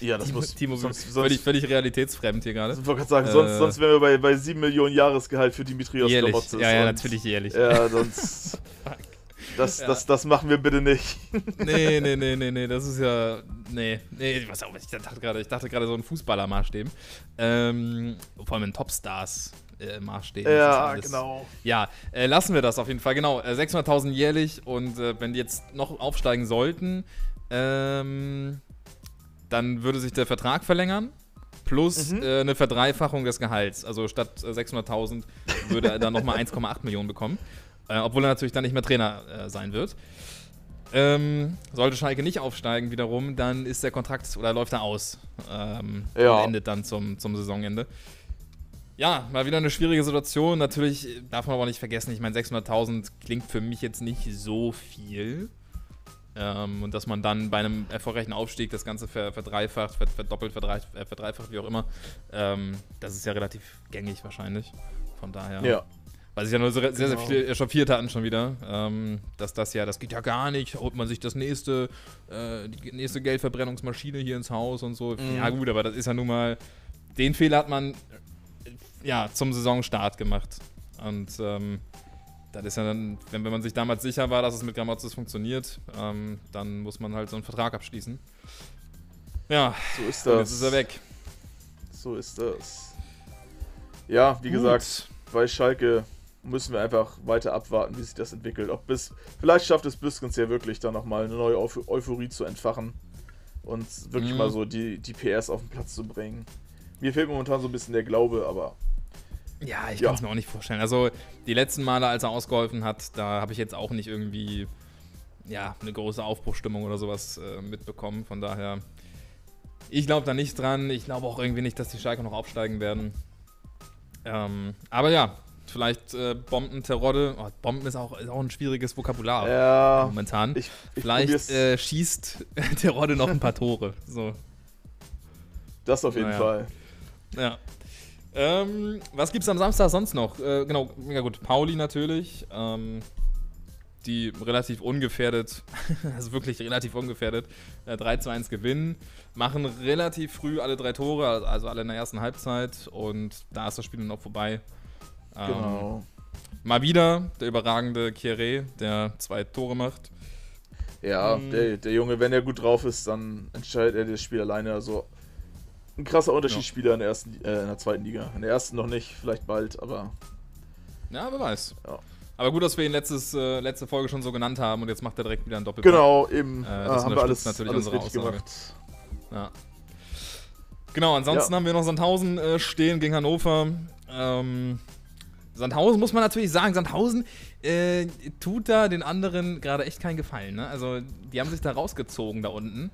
Ja, das Timo, muss. Timo, sonst, völlig, völlig realitätsfremd hier gerade. Ich wollte gerade sagen, äh, sonst, sonst wären wir bei, bei 7 Millionen Jahresgehalt für Dimitrios jährlich. Ja, ja, natürlich jährlich. Ja, sonst. Das, ja. das, das machen wir bitte nicht. nee, nee, nee, nee, nee, das ist ja. Nee, nee, was auch, ich dachte gerade, ich dachte gerade so ein Fußballer-Maßstäben. Ähm, vor allem in Topstars. Äh, Maßstäben. Ja, genau. Ja, äh, lassen wir das auf jeden Fall. Genau, äh, 600.000 jährlich und äh, wenn die jetzt noch aufsteigen sollten, ähm, dann würde sich der Vertrag verlängern plus mhm. äh, eine Verdreifachung des Gehalts. Also statt 600.000 äh, würde er dann nochmal 1,8 Millionen bekommen. Äh, obwohl er natürlich dann nicht mehr Trainer äh, sein wird. Ähm, sollte Schalke nicht aufsteigen wiederum, dann ist der Kontrakt oder läuft er aus. Ähm, ja. Und endet dann zum, zum Saisonende. Ja, mal wieder eine schwierige Situation. Natürlich darf man aber nicht vergessen, ich meine, 600.000 klingt für mich jetzt nicht so viel. Ähm, und dass man dann bei einem erfolgreichen Aufstieg das Ganze verdreifacht, verdoppelt, verdreifacht, äh, verdreifacht wie auch immer, ähm, das ist ja relativ gängig wahrscheinlich. Von daher. Ja. Weil sich ja nur sehr, sehr, genau. viel echauffiert hatten schon wieder, ähm, dass das ja, das geht ja gar nicht, holt man sich das nächste, äh, die nächste Geldverbrennungsmaschine hier ins Haus und so. Mhm. Ja gut, aber das ist ja nun mal, den Fehler hat man ja zum Saisonstart gemacht. Und ähm, das ist ja dann, wenn, wenn man sich damals sicher war, dass es mit Grammatzes funktioniert, ähm, dann muss man halt so einen Vertrag abschließen. Ja, so ist das. Jetzt ist er weg. So ist das. Ja, wie Gut. gesagt, bei Schalke müssen wir einfach weiter abwarten, wie sich das entwickelt. Ob bis, vielleicht schafft es Biskens ja wirklich dann nochmal eine neue Euphorie zu entfachen und wirklich mhm. mal so die, die PS auf den Platz zu bringen. Mir fehlt momentan so ein bisschen der Glaube, aber Ja, ich kann es mir auch nicht vorstellen. Also die letzten Male, als er ausgeholfen hat, da habe ich jetzt auch nicht irgendwie ja, eine große Aufbruchstimmung oder sowas äh, mitbekommen. Von daher, ich glaube da nicht dran. Ich glaube auch irgendwie nicht, dass die Schalke noch aufsteigen werden. Ähm, aber ja, vielleicht äh, Bomben, Terodde. Oh, Bomben ist auch, ist auch ein schwieriges Vokabular ja, momentan. Ich, ich vielleicht äh, schießt Terodde noch ein paar Tore. So. Das auf jeden naja. Fall. Ja. Ähm, was gibt's am Samstag sonst noch? Äh, genau, ja gut, Pauli natürlich. Ähm, die relativ ungefährdet, also wirklich relativ ungefährdet, äh, 3 zu 1 gewinnen. Machen relativ früh alle drei Tore, also alle in der ersten Halbzeit. Und da ist das Spiel dann auch vorbei. Ähm, genau. Mal wieder der überragende Kieré, der zwei Tore macht. Ja, mhm. der, der Junge, wenn er gut drauf ist, dann entscheidet er das Spiel alleine. Also ein krasser Unterschiedsspieler ja. in, der ersten, äh, in der zweiten Liga. In der ersten noch nicht, vielleicht bald, aber. Ja, wer weiß. Ja. Aber gut, dass wir ihn letztes, äh, letzte Folge schon so genannt haben und jetzt macht er direkt wieder ein Doppelpack. Genau, eben. Äh, das äh, haben wir alles, natürlich alles unsere Aussage. gemacht. Ja. Genau, ansonsten ja. haben wir noch Sandhausen äh, stehen gegen Hannover. Ähm, Sandhausen muss man natürlich sagen, Sandhausen äh, tut da den anderen gerade echt keinen Gefallen. Ne? Also, die haben sich da rausgezogen da unten.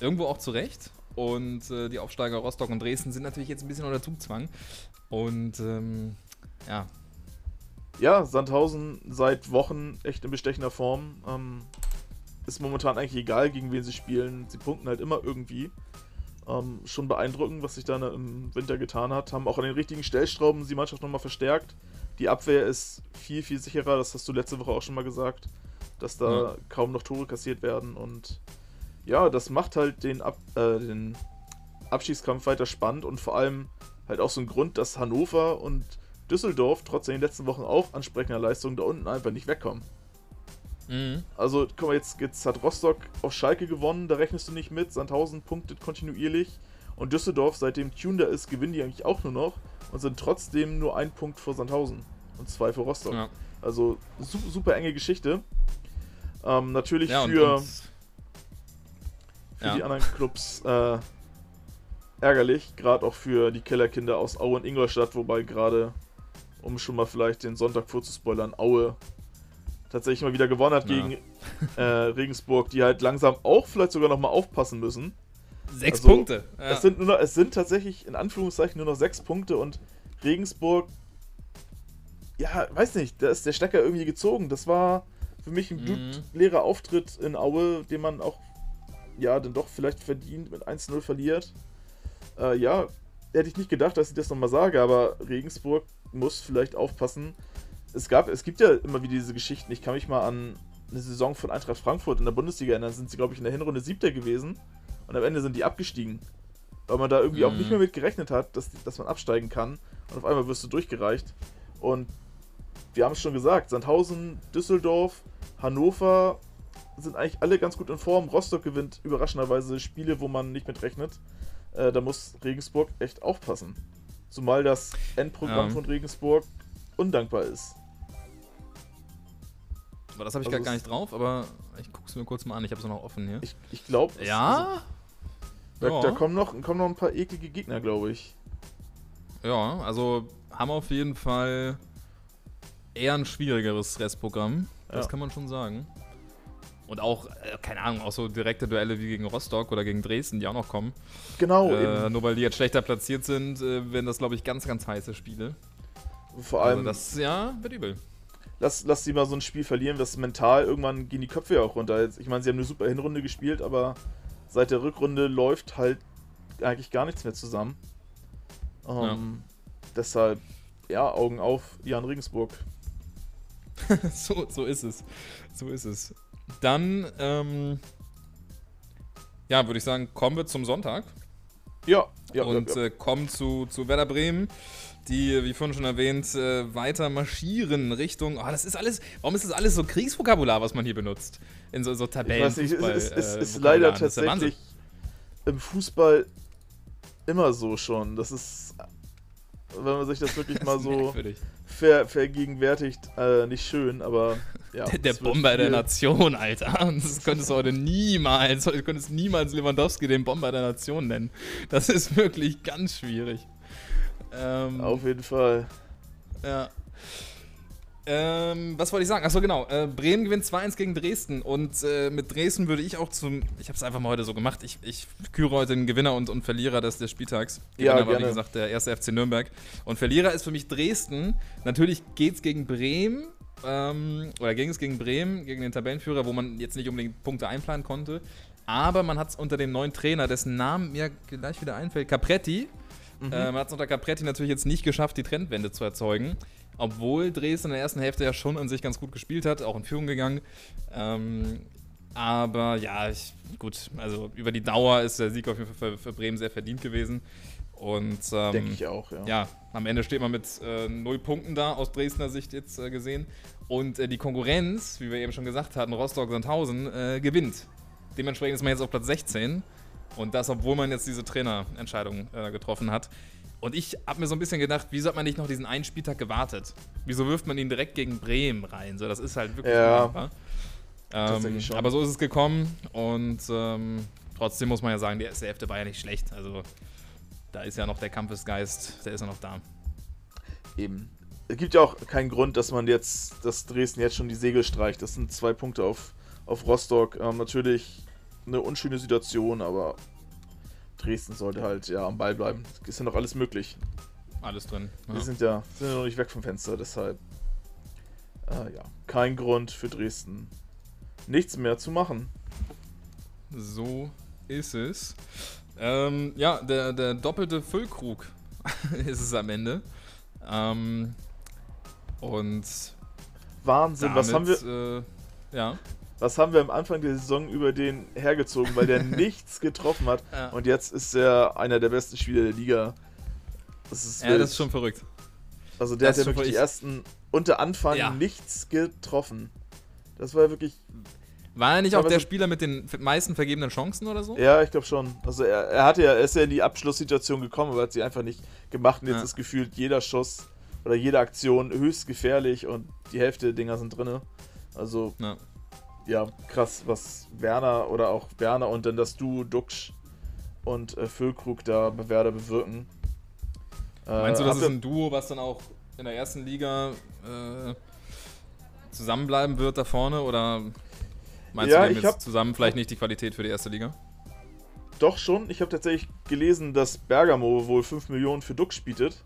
Irgendwo auch zurecht. Und äh, die Aufsteiger Rostock und Dresden sind natürlich jetzt ein bisschen unter Zugzwang. Und ähm, ja. Ja, Sandhausen seit Wochen echt in bestechender Form. Ähm, ist momentan eigentlich egal, gegen wen sie spielen. Sie punkten halt immer irgendwie. Ähm, schon beeindruckend, was sich da im Winter getan hat. Haben auch an den richtigen Stellstrauben die Mannschaft nochmal verstärkt. Die Abwehr ist viel, viel sicherer. Das hast du letzte Woche auch schon mal gesagt, dass da ja. kaum noch Tore kassiert werden. Und ja, das macht halt den, Ab äh, den Abschiedskampf weiter spannend und vor allem halt auch so ein Grund, dass Hannover und Düsseldorf trotz den letzten Wochen auch ansprechender Leistungen da unten einfach nicht wegkommen. Mhm. Also, guck mal, jetzt, jetzt hat Rostock auf Schalke gewonnen, da rechnest du nicht mit. Sandhausen punktet kontinuierlich. Und Düsseldorf, seitdem Tune da ist, gewinnen die eigentlich auch nur noch und sind trotzdem nur ein Punkt vor Sandhausen und zwei vor Rostock. Ja. Also super, super enge Geschichte. Ähm, natürlich ja, für. Für ja. die anderen Clubs äh, ärgerlich, gerade auch für die Kellerkinder aus Aue und Ingolstadt, wobei gerade, um schon mal vielleicht den Sonntag vorzuspoilern, Aue tatsächlich mal wieder gewonnen hat ja. gegen äh, Regensburg, die halt langsam auch vielleicht sogar noch mal aufpassen müssen. Sechs also, Punkte. Ja. Es, sind nur noch, es sind tatsächlich in Anführungszeichen nur noch sechs Punkte und Regensburg, ja, weiß nicht, da ist der Stecker irgendwie gezogen. Das war für mich ein mhm. leerer Auftritt in Aue, den man auch ja, dann doch vielleicht verdient mit 1-0 verliert. Äh, ja, hätte ich nicht gedacht, dass ich das nochmal sage, aber Regensburg muss vielleicht aufpassen. Es, gab, es gibt ja immer wieder diese Geschichten. Ich kann mich mal an eine Saison von Eintracht Frankfurt in der Bundesliga erinnern. Sind sie, glaube ich, in der Hinrunde Siebter gewesen. Und am Ende sind die abgestiegen. Weil man da irgendwie mhm. auch nicht mhm. mehr mit gerechnet hat, dass, dass man absteigen kann. Und auf einmal wirst du durchgereicht. Und wir haben es schon gesagt: Sandhausen, Düsseldorf, Hannover sind eigentlich alle ganz gut in Form. Rostock gewinnt überraschenderweise Spiele, wo man nicht mit rechnet. Äh, da muss Regensburg echt aufpassen. Zumal das Endprogramm ja. von Regensburg undankbar ist. Aber das habe ich also gar nicht drauf, aber ich gucke es mir kurz mal an. Ich habe es noch offen hier. Ich, ich glaube. Ja? Also, da, da, kommen noch, kommen noch ein paar eklige Gegner, glaube ich. Ja, also haben auf jeden Fall eher ein schwierigeres Restprogramm. Das ja. kann man schon sagen. Und auch, äh, keine Ahnung, auch so direkte Duelle wie gegen Rostock oder gegen Dresden, die auch noch kommen. Genau. Äh, nur weil die jetzt schlechter platziert sind, äh, werden das, glaube ich, ganz, ganz heiße Spiele. Vor allem. Also das, ja, wird übel. Lass, lass sie mal so ein Spiel verlieren, das mental irgendwann gehen die Köpfe ja auch runter. Ich meine, sie haben eine super Hinrunde gespielt, aber seit der Rückrunde läuft halt eigentlich gar nichts mehr zusammen. Ähm, ja. Deshalb, ja, Augen auf, Jan Regensburg. so, so ist es. So ist es. Dann, ähm, ja, würde ich sagen, kommen wir zum Sonntag. Ja, ja. Und ja, ja. Äh, kommen zu, zu Werder Bremen, die, wie vorhin schon erwähnt, äh, weiter marschieren Richtung. Oh, das ist alles. Warum ist das alles so Kriegsvokabular, was man hier benutzt? In so, so Tabellen. Ich weiß nicht, Fußball, es, es, äh, ist leider tatsächlich im Fußball immer so schon. Das ist, wenn man sich das wirklich mal so ver, vergegenwärtigt, äh, nicht schön, aber ja, der, der Bomber der Nation, Alter. Das könntest du heute niemals, du könntest niemals Lewandowski den Bomber der Nation nennen. Das ist wirklich ganz schwierig. Ähm, Auf jeden Fall. Ja. Ähm, was wollte ich sagen? Achso, genau. Äh, Bremen gewinnt 2-1 gegen Dresden. Und äh, mit Dresden würde ich auch zum. Ich habe es einfach mal heute so gemacht. Ich, ich küre heute den Gewinner und, und Verlierer des, des Spieltags. Ja, Gewinner war, gerne. wie gesagt, der erste FC Nürnberg. Und Verlierer ist für mich Dresden. Natürlich geht es gegen Bremen. Ähm, oder ging es gegen Bremen, gegen den Tabellenführer, wo man jetzt nicht unbedingt Punkte einplanen konnte. Aber man hat es unter dem neuen Trainer, dessen Namen mir gleich wieder einfällt, Capretti. Mhm. Äh, man hat es unter Capretti natürlich jetzt nicht geschafft, die Trendwende zu erzeugen. Obwohl Dresden in der ersten Hälfte ja schon an sich ganz gut gespielt hat, auch in Führung gegangen. Ähm, aber ja, ich, gut, also über die Dauer ist der Sieg auf jeden Fall für, für Bremen sehr verdient gewesen. Und ähm, Denke ich auch, ja. ja, am Ende steht man mit äh, null Punkten da, aus Dresdner Sicht jetzt äh, gesehen. Und äh, die Konkurrenz, wie wir eben schon gesagt hatten, Rostock-Sandhausen, äh, gewinnt. Dementsprechend ist man jetzt auf Platz 16. Und das, obwohl man jetzt diese Trainerentscheidung äh, getroffen hat. Und ich habe mir so ein bisschen gedacht, wieso hat man nicht noch diesen einen Spieltag gewartet? Wieso wirft man ihn direkt gegen Bremen rein? So, das ist halt wirklich Ja. Ähm, Tatsächlich schon. aber so ist es gekommen und ähm, trotzdem muss man ja sagen, die erste Hälfte war ja nicht schlecht. Also da ist ja noch der Kampfesgeist, der ist ja noch da. Eben. Es gibt ja auch keinen Grund, dass man jetzt, dass Dresden jetzt schon die Segel streicht. Das sind zwei Punkte auf, auf Rostock. Ähm, natürlich eine unschöne Situation, aber Dresden sollte halt ja am Ball bleiben. Ist ja noch alles möglich. Alles drin. Ja. Wir sind ja, sind ja noch nicht weg vom Fenster, deshalb äh, ja, kein Grund für Dresden, nichts mehr zu machen. So ist es. Ähm, ja, der, der doppelte Füllkrug ist es am Ende. Ähm, und Wahnsinn, was haben wir, wir? Äh, ja. Was haben wir am Anfang der Saison über den hergezogen, weil der nichts getroffen hat Ja. und jetzt ist er einer der besten Spieler der Liga. Das ist, ja, wild. das ist schon verrückt. Also der das hat ja wirklich die ersten unter Anfang Ja. nichts getroffen. Das war ja wirklich, War er nicht auch der Spieler mit den meisten vergebenen Chancen oder so? ja, ich glaube schon. Also er, er hatte ja, er ist ja in die Abschlusssituation gekommen, aber hat sie einfach nicht gemacht und jetzt Ja. ist gefühlt jeder Schuss oder jede Aktion höchst gefährlich und die Hälfte der Dinger sind drinne. Also Ja. Ja, krass, was Werner oder auch Werner und dann das Duo Duxch und äh, Füllkrug da bei Werder bewirken. Äh, Meinst du, das ist ein Duo, was dann auch in der ersten Liga äh, zusammenbleiben wird da vorne? Oder meinst Ja, du, die jetzt zusammen vielleicht nicht die Qualität für die erste Liga? Doch schon. Ich habe tatsächlich gelesen, dass Bergamo wohl 5 Millionen für Dux bietet.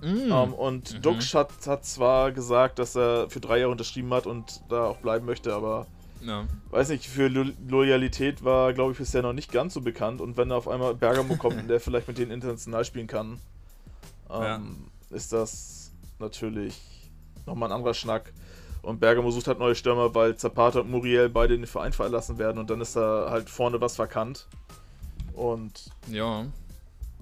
Mm. Ähm, und Mhm. Dux hat, hat zwar gesagt, dass er für drei Jahre unterschrieben hat und da auch bleiben möchte, aber ja. weiß nicht, für Lo Loyalität war, glaube ich, bisher noch nicht ganz so bekannt. Und wenn da auf einmal Bergamo kommt und der vielleicht mit denen international spielen kann, ähm, ist das natürlich nochmal ein anderer Schnack. Und Bergamo sucht halt neue Stürmer, weil Zapata und Muriel beide den Verein verlassen werden und dann ist da halt vorne was verkannt. Und Ja.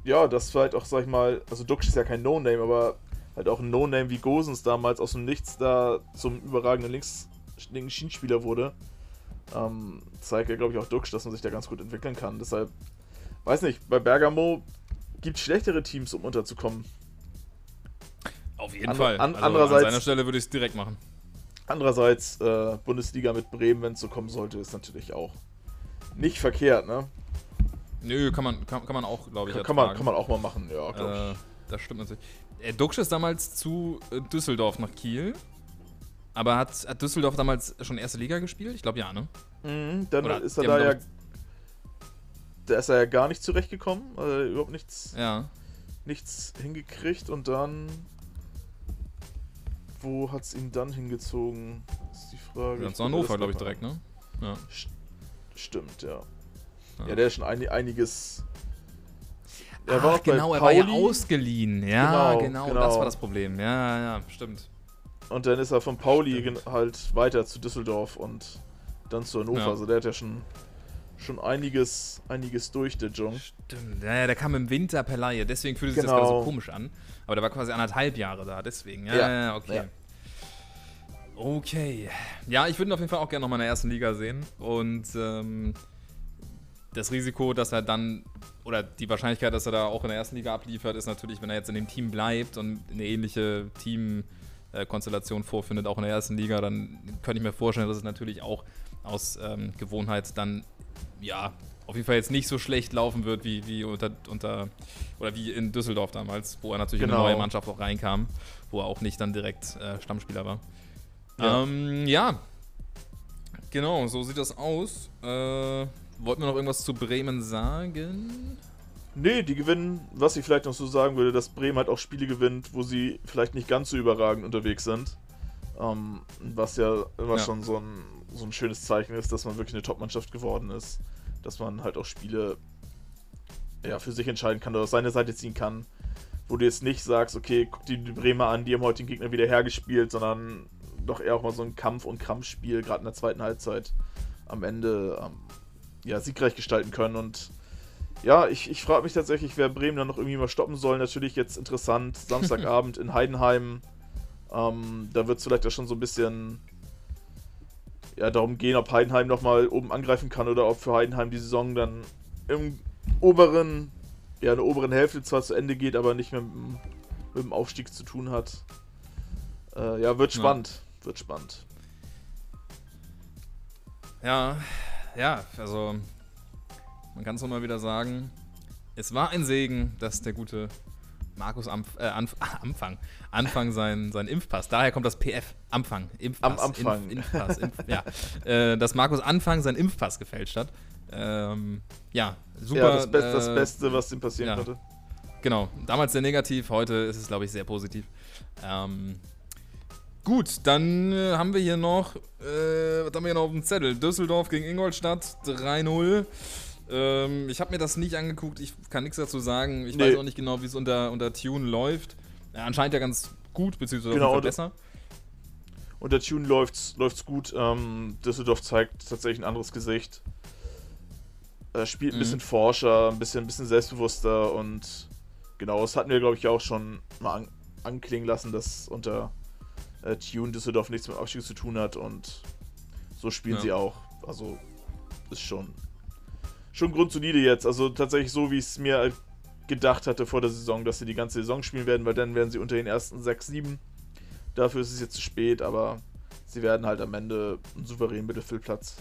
Ja, das war halt auch, sag ich mal, also Dux ist ja kein No-Name, aber halt auch ein No-Name wie Gosens damals aus dem Nichts da zum überragenden links linken Schienenspieler wurde. Ähm, zeigt ja, glaube ich, auch Dux, dass man sich da ganz gut entwickeln kann. Deshalb, weiß nicht, bei Bergamo gibt es schlechtere Teams, um unterzukommen. Auf jeden Ander- Fall. an- also andererseits- an seiner Stelle würde ich es direkt machen. Andererseits, äh, Bundesliga mit Bremen, wenn es so kommen sollte, ist natürlich auch nicht verkehrt, ne? Nö, kann man, kann, kann man auch, glaube ich, Kann, kann, man, kann man auch mal machen, ja, glaube Äh, das stimmt natürlich. Äh, Duxch ist damals zu äh, Düsseldorf nach Kiel. Aber hat, hat Düsseldorf damals schon erste Liga gespielt? Ich glaube ja, ne? ich. Mhm, dann Oder ist er da ja. Da ist er ja gar nicht zurechtgekommen, äh, überhaupt nichts. Ja. nichts hingekriegt und dann. Wo hat es ihn dann hingezogen? Ist die Frage. Mir Hannover, glaube ich, direkt, ne? Ja. St- Stimmt, ja. Ja. Ja, der ist schon ein, einiges. Er Ach, war genau, er war ja ausgeliehen. Ja, Genau, genau, genau. das war das Problem. Ja, ja, stimmt. und dann ist er von Pauli Stimmt. halt weiter zu Düsseldorf und dann zu Hannover. Ja. Also der hat ja schon, schon einiges, einiges durch, der Jung. Stimmt. Ja, der kam im Winter per Laie, deswegen fühlt sich das Genau. gerade so komisch an. Aber der war quasi anderthalb Jahre da, deswegen. Ja, Ja, okay. ja. Okay. Ja, ich würde ihn auf jeden Fall auch gerne nochmal in der ersten Liga sehen. Und ähm, das Risiko, dass er dann, oder die Wahrscheinlichkeit, dass er da auch in der ersten Liga abliefert, ist natürlich, wenn er jetzt in dem Team bleibt und eine ähnliche Teamkonstellation vorfindet, auch in der ersten Liga, dann könnte ich mir vorstellen, dass es natürlich auch aus ähm, Gewohnheit dann, ja, auf jeden Fall jetzt nicht so schlecht laufen wird wie, wie unter, unter oder wie in Düsseldorf damals, wo er natürlich in Genau. eine neue Mannschaft auch reinkam. wo er auch nicht dann direkt äh, Stammspieler war. Ja. Ähm, ja. Genau, so sieht das aus. Äh, wollten wir noch irgendwas zu Bremen sagen? Nee, die gewinnen, was ich vielleicht noch so sagen würde, dass Bremen halt auch Spiele gewinnt, wo sie vielleicht nicht ganz so überragend unterwegs sind. Ähm, was ja immer ja. schon so ein, so ein schönes Zeichen ist, dass man wirklich eine Top-Mannschaft geworden ist. Dass man halt auch Spiele ja, für sich entscheiden kann oder auf seine Seite ziehen kann. Wo du jetzt nicht sagst, okay, guck dir die Bremer an, die haben heute den Gegner wieder hergespielt, sondern doch eher auch mal so ein Kampf- und Krampfspiel, gerade in der zweiten Halbzeit am Ende ähm, ja, siegreich gestalten können. Und ja, ich, ich frage mich tatsächlich, wer Bremen dann noch irgendwie mal stoppen soll. Natürlich jetzt interessant, Samstagabend in Heidenheim. Ähm, da wird es vielleicht auch schon so ein bisschen ja, darum gehen, ob Heidenheim nochmal oben angreifen kann oder ob für Heidenheim die Saison dann im oberen, ja, in der oberen Hälfte zwar zu Ende geht, aber nicht mehr mit, mit dem Aufstieg zu tun hat. Äh, ja, wird spannend. Ja. Wird spannend. Ja, ja, also man kann es nochmal wieder sagen, es war ein Segen, dass der gute Markus Ampf, äh, Anf Anfang, Anfang sein, sein Impfpass, daher kommt das PF, Anfang, Impfpass. Am Anfang. Impf, Impfpass, Impf, ja, äh, dass Markus Anfang seinen Impfpass gefälscht hat. Ähm, ja, super. Ja, das, Best, das äh, Beste, was ihm passieren ja, konnte. Genau, damals sehr negativ, heute ist es, glaube ich, sehr positiv. Ähm, gut, dann äh, haben wir hier noch, äh, was haben wir hier noch auf dem Zettel? Düsseldorf gegen Ingolstadt, 3-0. Ähm, ich habe mir das nicht angeguckt, ich kann nichts dazu sagen. Ich nee. weiß auch nicht genau, wie es unter, unter Tune läuft. Ja, anscheinend ja ganz gut, beziehungsweise genau, besser. Unter Tune läuft's, läuft's gut. Ähm, Düsseldorf zeigt tatsächlich ein anderes Gesicht. Äh, spielt ein mhm. bisschen forscher, ein bisschen, ein bisschen selbstbewusster und genau, das hatten wir, glaube ich, auch schon mal an, anklingen lassen, dass unter äh, Tune Düsseldorf nichts mit Abstieg zu tun hat und so spielen ja. sie auch. Also ist schon schon grundsolide jetzt. Also tatsächlich so, wie ich es mir gedacht hatte vor der Saison, dass sie die ganze Saison spielen werden, weil dann werden sie unter den ersten 6, 7. Dafür ist es jetzt zu spät, aber sie werden halt am Ende einen souveränen Mittelfeldplatz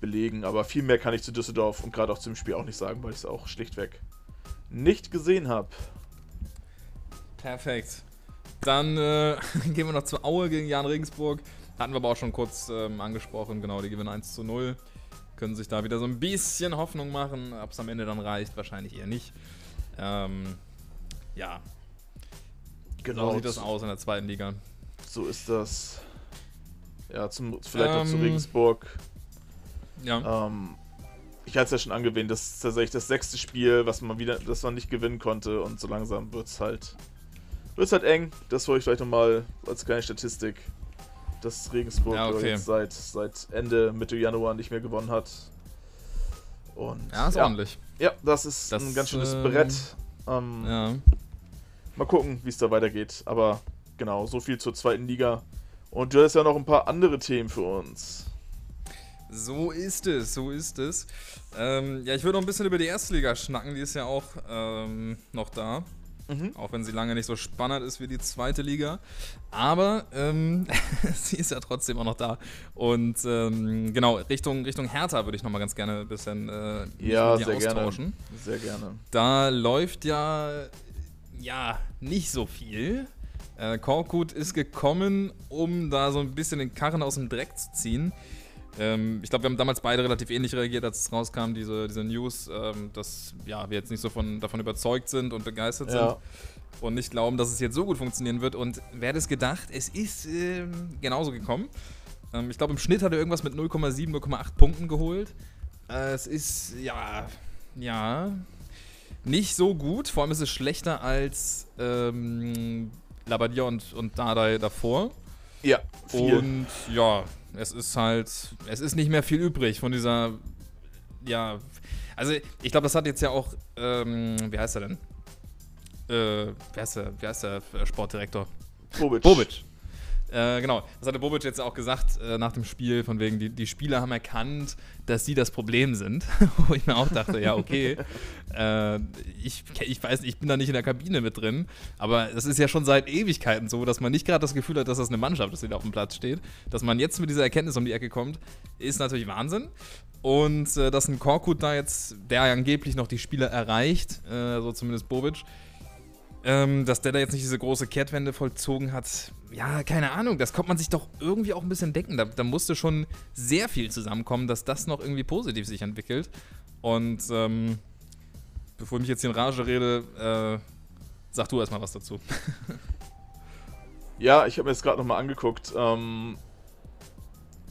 belegen. Aber viel mehr kann ich zu Düsseldorf und gerade auch zum Spiel auch nicht sagen, weil ich es auch schlichtweg nicht gesehen habe. Perfekt. Dann äh, gehen wir noch zu Aue gegen Jan Regensburg. Hatten wir aber auch schon kurz ähm, angesprochen. Genau, die gewinnen 1 zu 0 können sich da wieder so ein bisschen Hoffnung machen. Ob es am Ende dann reicht, wahrscheinlich eher nicht. Ähm, ja. Genau. So sieht das aus in der zweiten Liga. So ist das. Ja, zum, vielleicht ähm, auch zu Regensburg. Ja. Ähm, ich hatte es ja schon angewähnt, das ist tatsächlich das sechste Spiel, was man wieder, das man nicht gewinnen konnte und so langsam wird es halt, wird's halt eng. Das wollte ich vielleicht nochmal als kleine Statistik dass Regensburg ja, okay. seit, seit Ende, Mitte Januar nicht mehr gewonnen hat. Und, ja, ist ja, ordentlich. Ja, das ist das, ein ganz schönes äh, Brett. Ähm, ja. Mal gucken, wie es da weitergeht. Aber genau, so viel zur zweiten Liga. Und du hast ja noch ein paar andere Themen für uns. So ist es, so ist es. Ähm, ja, ich würde noch ein bisschen über die erste Liga schnacken, die ist ja auch ähm, noch da. Mhm. Auch wenn sie lange nicht so spannend ist wie die zweite Liga. Aber ähm, sie ist ja trotzdem auch noch da. Und ähm, genau, Richtung, Richtung Hertha würde ich nochmal ganz gerne ein bisschen äh, ja, sehr austauschen. Gerne. Sehr gerne. Da läuft ja, ja nicht so viel. Äh, Korkut ist gekommen, um da so ein bisschen den Karren aus dem Dreck zu ziehen. Ähm, ich glaube, wir haben damals beide relativ ähnlich reagiert, als es rauskam, diese, diese News, ähm, dass ja, wir jetzt nicht so von, davon überzeugt sind und begeistert ja. sind und nicht glauben, dass es jetzt so gut funktionieren wird. Und wer hätte es gedacht, es ist ähm, genauso gekommen. Ähm, ich glaube, im Schnitt hat er irgendwas mit 0,7, 0,8 Punkten geholt. Äh, es ist, ja, ja, nicht so gut. Vor allem ist es schlechter als ähm, Labadia und, und Dardai davor. Ja, viel. Und ja, es ist halt, es ist nicht mehr viel übrig von dieser, ja, also ich glaube, das hat jetzt ja auch, ähm, wie heißt er denn? Äh, wer heißt der, wie heißt der Sportdirektor? Bobic. Bobic. Äh, genau, das hatte Bobic jetzt auch gesagt äh, nach dem Spiel, von wegen, die, die Spieler haben erkannt, dass sie das Problem sind. Wo ich mir auch dachte, ja, okay, äh, ich, ich weiß, ich bin da nicht in der Kabine mit drin, aber es ist ja schon seit Ewigkeiten so, dass man nicht gerade das Gefühl hat, dass das eine Mannschaft ist, die da auf dem Platz steht. Dass man jetzt mit dieser Erkenntnis um die Ecke kommt, ist natürlich Wahnsinn. Und äh, dass ein Korkut da jetzt, der angeblich noch die Spieler erreicht, äh, so zumindest Bobic, ähm, dass der da jetzt nicht diese große Kehrtwende vollzogen hat, ja, keine Ahnung, das kommt man sich doch irgendwie auch ein bisschen denken. Da, da musste schon sehr viel zusammenkommen, dass das noch irgendwie positiv sich entwickelt. Und ähm, bevor ich mich jetzt hier in Rage rede, äh, sag du erstmal was dazu. ja, ich habe mir das gerade nochmal angeguckt. Ähm,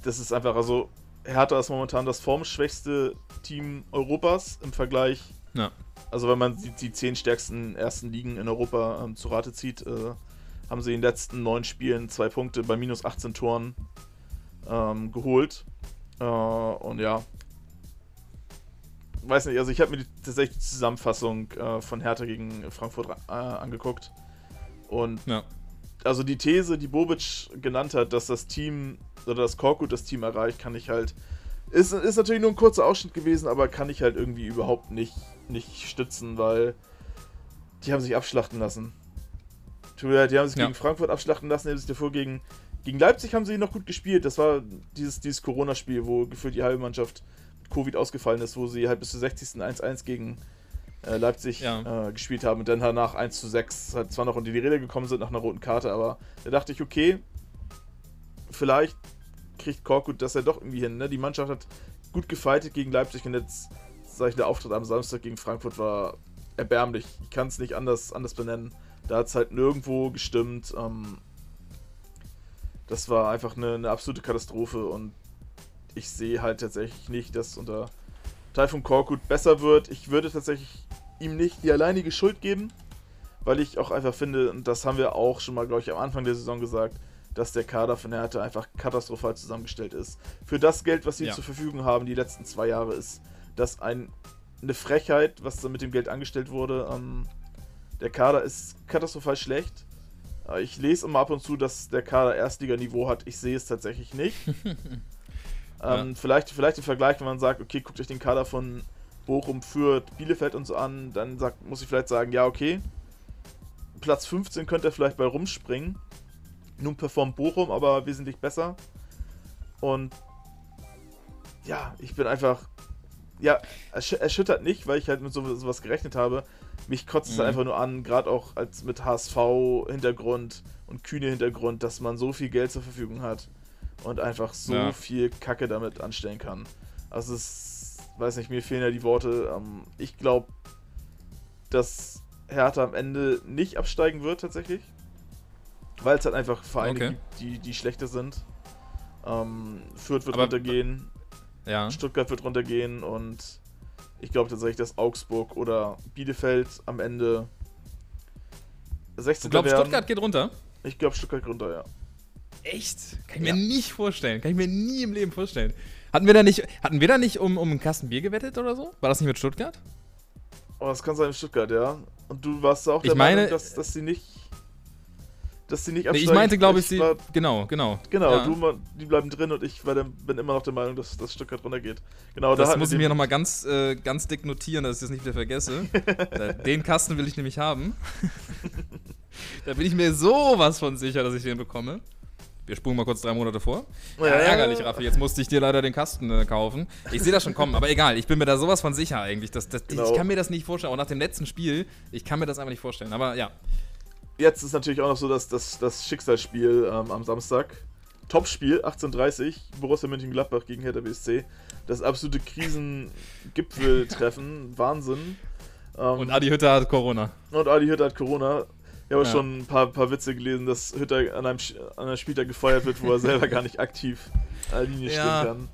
das ist einfach, also Hertha ist momentan das formschwächste Team Europas im Vergleich. Ja. Also wenn man die, die zehn stärksten ersten Ligen in Europa ähm, zu Rate zieht, äh, haben sie in den letzten neun Spielen zwei Punkte bei minus 18 Toren ähm, geholt. Äh, und ja, weiß nicht, also ich habe mir die, tatsächlich die Zusammenfassung äh, von Hertha gegen Frankfurt äh, angeguckt. Und ja. also die These, die Bobic genannt hat, dass das Team oder das Korkut das Team erreicht, kann ich halt. Ist, ist natürlich nur ein kurzer Ausschnitt gewesen, aber kann ich halt irgendwie überhaupt nicht, nicht stützen, weil die haben sich abschlachten lassen. Die haben sich ja. gegen Frankfurt abschlachten lassen, die haben sich davor gegen, gegen Leipzig haben sie noch gut gespielt. Das war dieses, dieses Corona-Spiel, wo gefühlt die halbe Mannschaft mit Covid ausgefallen ist, wo sie halt bis zur 60. 1-1 gegen äh, Leipzig ja. äh, gespielt haben und dann danach 1 zu 6 halt zwar noch unter die Rede gekommen sind nach einer roten Karte, aber da dachte ich, okay, vielleicht kriegt Korkut das ja doch irgendwie hin. Ne? Die Mannschaft hat gut gefightet gegen Leipzig und jetzt, sag ich, der Auftritt am Samstag gegen Frankfurt war erbärmlich. Ich kann es nicht anders, anders benennen. Da hat es halt nirgendwo gestimmt. Ähm, das war einfach eine, eine, absolute Katastrophe und ich sehe halt tatsächlich nicht, dass unter Taifun Korkut besser wird. Ich würde tatsächlich ihm nicht die alleinige Schuld geben, weil ich auch einfach finde, und das haben wir auch schon mal, glaube ich, am Anfang der Saison gesagt, dass der Kader von Hertha einfach katastrophal zusammengestellt ist. Für das Geld, was sie ja. zur Verfügung haben, die letzten zwei Jahre, ist das ein, eine Frechheit, was da mit dem Geld angestellt wurde. Ähm, der Kader ist katastrophal schlecht. Ich lese immer ab und zu, dass der Kader Erstliganiveau hat. Ich sehe es tatsächlich nicht. ähm, ja. vielleicht, vielleicht im Vergleich, wenn man sagt, okay, guckt euch den Kader von Bochum, Fürth, Bielefeld und so an, dann sagt, muss ich vielleicht sagen, ja, okay. Platz 15 könnte er vielleicht bei rumspringen. Nun performt Bochum aber wesentlich besser. Und ja, ich bin einfach. Ja, erschüttert nicht, weil ich halt mit sowas gerechnet habe. Mich kotzt es mhm. einfach nur an, gerade auch als mit HSV-Hintergrund und kühne Hintergrund, dass man so viel Geld zur Verfügung hat und einfach so ja. viel Kacke damit anstellen kann. Also es, weiß nicht, mir fehlen ja die Worte. Ähm, ich glaube, dass Hertha am Ende nicht absteigen wird tatsächlich. Weil es halt einfach Vereine okay. gibt, die, die schlechter sind. Ähm, Fürth wird Aber, runtergehen. Ja. Stuttgart wird runtergehen und ich glaube tatsächlich, dass Augsburg oder Bielefeld am Ende 16. Du glaubst, Stuttgart geht runter? Ich glaube, Stuttgart geht runter, ja. Echt? Kann ich ja. mir nicht vorstellen. Kann ich mir nie im Leben vorstellen. Hatten wir da nicht, hatten wir da nicht um, um einen Kasten Bier gewettet oder so? War das nicht mit Stuttgart? Oh, das kann sein in Stuttgart, ja. Und du warst auch der ich meine, Meinung, dass, dass sie nicht dass sie nicht absteigen. Nee, ich meinte, glaube ich, sie. War, genau, genau. Genau, ja. du, die bleiben drin und ich der, bin immer noch der Meinung, dass das Stuttgart runtergeht. Genau, das da muss ich mir nochmal ganz, äh, ganz dick notieren, dass ich das nicht wieder vergesse. den Kasten will ich nämlich haben. da bin ich mir sowas von sicher, dass ich den bekomme. Wir spulen mal kurz drei Monate vor. Ja, ärgerlich, Raffi. Jetzt musste ich dir leider den Kasten äh, kaufen. Ich sehe das schon kommen, aber egal. Ich bin mir da sowas von sicher eigentlich. Dass, dass, genau. Ich kann mir das nicht vorstellen. Auch nach dem letzten Spiel, ich kann mir das einfach nicht vorstellen. Aber ja jetzt ist natürlich auch noch so, dass das, das Schicksalsspiel ähm, am Samstag. Topspiel, 18.30 Borussia Mönchengladbach gegen Hertha BSC. Das absolute Krisengipfeltreffen. Wahnsinn. Ähm, und Adi Hütter hat Corona. Und Adi Hütter hat Corona. Ich habe ja. schon ein paar, paar Witze gelesen, dass Hütter an einem, an einem Spieltag gefeuert wird, wo er selber gar nicht aktiv an der Linie ja, stehen kann.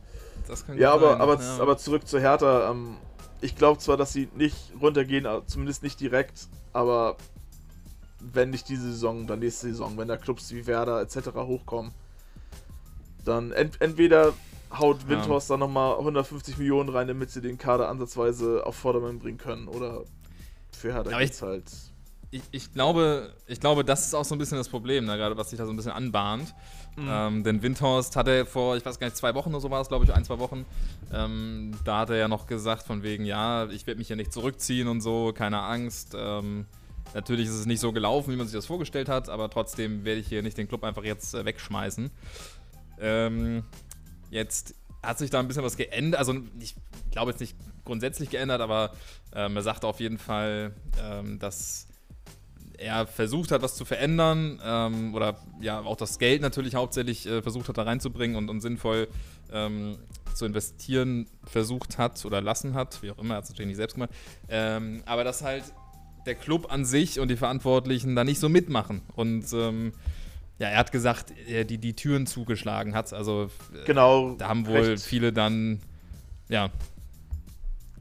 Das kann ja, aber, sein. aber, ja. aber zurück zu Hertha. Ähm, ich glaube zwar, dass sie nicht runtergehen, zumindest nicht direkt, aber wenn nicht diese Saison, dann nächste Saison, wenn da Clubs wie Werder etc. hochkommen, dann ent entweder haut Windhorst ja. dann nochmal 150 Millionen rein, damit sie den Kader ansatzweise auf Vordermann bringen können. Oder für Hertha geht's halt. Ich, ich, glaube, ich glaube, das ist auch so ein bisschen das Problem, ne, gerade was sich da so ein bisschen anbahnt. Mhm. Ähm, denn Windhorst hatte vor, ich weiß gar nicht, zwei Wochen oder so war es, glaube ich, ein, zwei Wochen, ähm, da hat er ja noch gesagt, von wegen, ja, ich werde mich ja nicht zurückziehen und so, keine Angst. Ähm, Natürlich ist es nicht so gelaufen, wie man sich das vorgestellt hat, aber trotzdem werde ich hier nicht den Club einfach jetzt äh, wegschmeißen. Ähm, jetzt hat sich da ein bisschen was geändert. Also ich glaube jetzt nicht grundsätzlich geändert, aber ähm, er sagte auf jeden Fall, ähm, dass er versucht hat, was zu verändern ähm, oder ja auch das Geld natürlich hauptsächlich äh, versucht hat, da reinzubringen und, und sinnvoll ähm, zu investieren versucht hat oder lassen hat, wie auch immer, er hat es natürlich nicht selbst gemacht. Ähm, aber dass halt der Club an sich und die Verantwortlichen da nicht so mitmachen. Und ähm, ja, er hat gesagt, er die, die Türen zugeschlagen hat. Also äh, genau, da haben wohl recht, viele dann ja.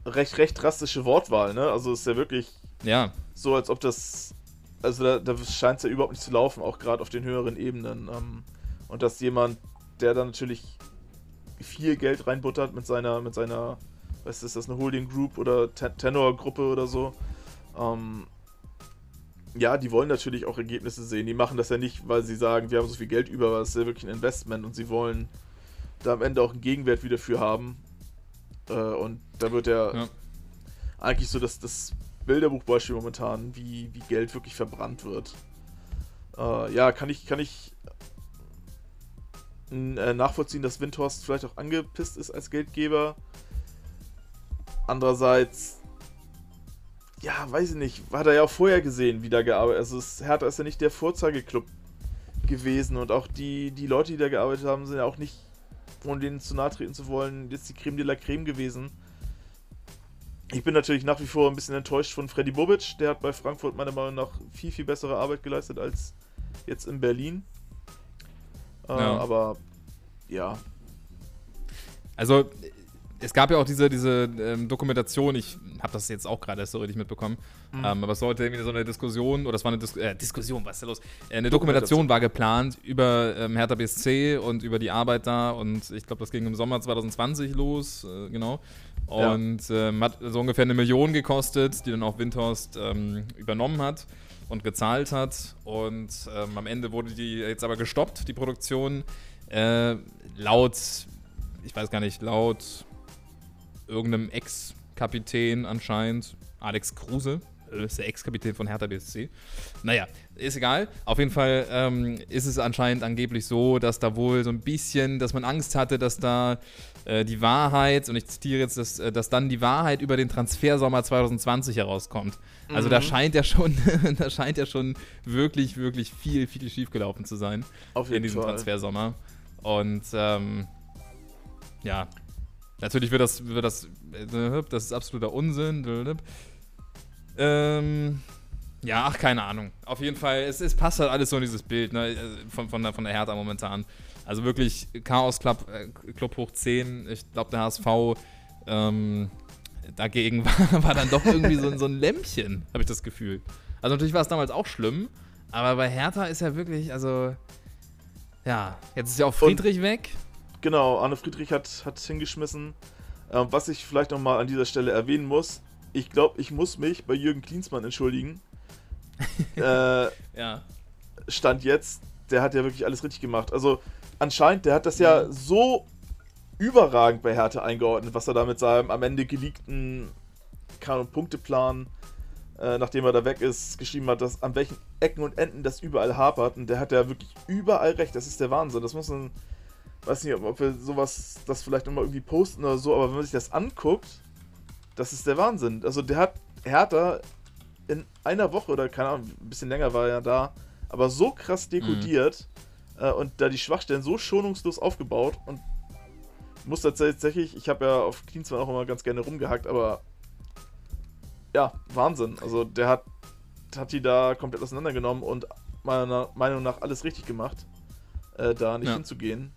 Recht, recht drastische Wortwahl, ne? Also ist ja wirklich ja. so, als ob das. Also da, da scheint es ja überhaupt nicht zu laufen, auch gerade auf den höheren Ebenen. Ähm, und dass jemand, der dann natürlich viel Geld reinbuttert mit seiner, mit seiner, was ist das, eine Holding Group oder Tenor-Gruppe oder so. Ähm, ja, die wollen natürlich auch Ergebnisse sehen. Die machen das ja nicht, weil sie sagen, wir haben so viel Geld über, aber es ist ja wirklich ein Investment und sie wollen da am Ende auch einen Gegenwert wieder für haben. Äh, und da wird ja, ja, eigentlich so das, das Bilderbuchbeispiel momentan, wie, wie Geld wirklich verbrannt wird. Äh, ja, kann ich, kann ich äh, nachvollziehen, dass Windhorst vielleicht auch angepisst ist als Geldgeber. Andererseits, ja, weiß ich nicht, hat er ja auch vorher gesehen, wie da gearbeitet Also es, Hertha ist ja nicht der Vorzeigeklub gewesen und auch die, die Leute, die da gearbeitet haben, sind ja auch nicht, ohne denen zu nahe treten zu wollen, jetzt die Creme de la Creme gewesen. Ich bin natürlich nach wie vor ein bisschen enttäuscht von Freddy Bobic. Der hat bei Frankfurt meiner Meinung nach viel, viel bessere Arbeit geleistet als jetzt in Berlin. Äh, ja. Aber ja. Also, es gab ja auch diese, diese ähm, Dokumentation, ich habe das jetzt auch gerade erst so richtig mitbekommen, mhm. ähm, aber es sollte irgendwie so eine Diskussion, oder es war eine Dis äh, Diskussion, was ist da los? Äh, eine Dokumentation war geplant über ähm, Hertha BSC und über die Arbeit da und ich glaube, das ging im Sommer 2020 los, äh, genau. Und ja. Ähm, hat so ungefähr eine Million gekostet, die dann auch Windhorst ähm, übernommen hat und gezahlt hat. Und ähm, am Ende wurde die jetzt aber gestoppt, die Produktion. Äh, laut, ich weiß gar nicht, laut irgendeinem Ex-Kapitän anscheinend, Alex Kruse, äh, ist der Ex-Kapitän von Hertha BSC. Naja, ist egal. Auf jeden Fall ähm, ist es anscheinend angeblich so, dass da wohl so ein bisschen, dass man Angst hatte, dass da äh, die Wahrheit, und ich zitiere jetzt, dass, äh, dass dann die Wahrheit über den Transfersommer 2020 herauskommt. Also mhm. da scheint ja schon, da scheint ja schon wirklich, wirklich viel, viel schiefgelaufen zu sein Auf jeden in diesem Fall. Transfersommer. Und ähm, ja, natürlich wird das, wird das, äh, das ist absoluter Unsinn. Ähm, ja, ach, keine Ahnung. Auf jeden Fall, es, es passt halt alles so in dieses Bild ne, von, von, der, von der Hertha momentan. Also wirklich Chaos Club, äh, Club hoch 10. Ich glaube, der HSV ähm, dagegen war, war, dann doch irgendwie so, so ein Lämpchen, habe ich das Gefühl. Also natürlich war es damals auch schlimm, aber bei Hertha ist ja wirklich, also ja, jetzt ist ja auch Friedrich Und, weg. Genau, Arne Friedrich hat, hat hingeschmissen. Ähm, was ich vielleicht nochmal an dieser Stelle erwähnen muss, ich glaube, ich muss mich bei Jürgen Klinsmann entschuldigen. äh, ja. Stand jetzt, der hat ja wirklich alles richtig gemacht. Also anscheinend, der hat das ja so überragend bei Hertha eingeordnet, was er da mit seinem am Ende geleakten Punkteplan, äh, nachdem er da weg ist, geschrieben hat, dass an welchen Ecken und Enden das überall hapert. Und der hat ja wirklich überall recht. Das ist der Wahnsinn. Das muss man, weiß nicht, ob wir sowas, das vielleicht nochmal irgendwie posten oder so, aber wenn man sich das anguckt, das ist der Wahnsinn. Also der hat Hertha in einer Woche oder keine Ahnung, ein bisschen länger war er ja da, aber so krass dekodiert. Mhm äh, und da die Schwachstellen so schonungslos aufgebaut und muss tatsächlich, ich habe ja auf Clean zwar auch immer ganz gerne rumgehackt, aber ja, Wahnsinn. Also der hat, hat die da komplett auseinandergenommen und meiner Meinung nach alles richtig gemacht, äh, da nicht ja. hinzugehen,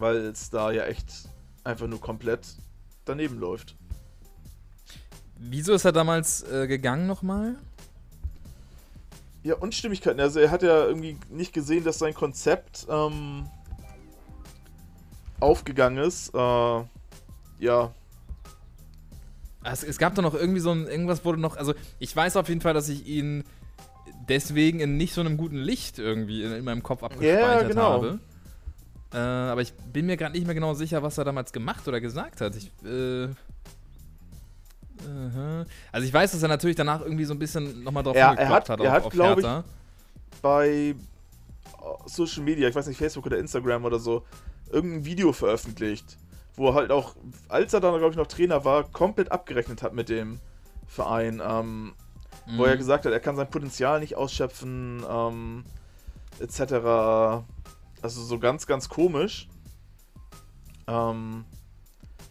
weil es da ja echt einfach nur komplett daneben läuft. Wieso ist er damals äh, gegangen nochmal? Ja, Unstimmigkeiten. Also er hat ja irgendwie nicht gesehen, dass sein Konzept ähm, aufgegangen ist. Äh, ja. Also es gab doch noch irgendwie so ein, irgendwas wurde noch, also ich weiß auf jeden Fall, dass ich ihn deswegen in nicht so einem guten Licht irgendwie in, in meinem Kopf abgespeichert ja, genau. habe. Äh, aber ich bin mir gerade nicht mehr genau sicher, was er damals gemacht oder gesagt hat. Ich, äh, also ich weiß, dass er natürlich danach irgendwie so ein bisschen nochmal drauf ja, er hat, hat. Er hat, glaube ich, bei äh, Social Media, ich weiß nicht, Facebook oder Instagram oder so, irgendein Video veröffentlicht, wo er halt auch, als er dann, glaube ich, noch Trainer war, komplett abgerechnet hat mit dem Verein. Ähm, mhm. wo er gesagt hat, er kann sein Potenzial nicht ausschöpfen, ähm, etc. Also so ganz, ganz komisch. Ähm,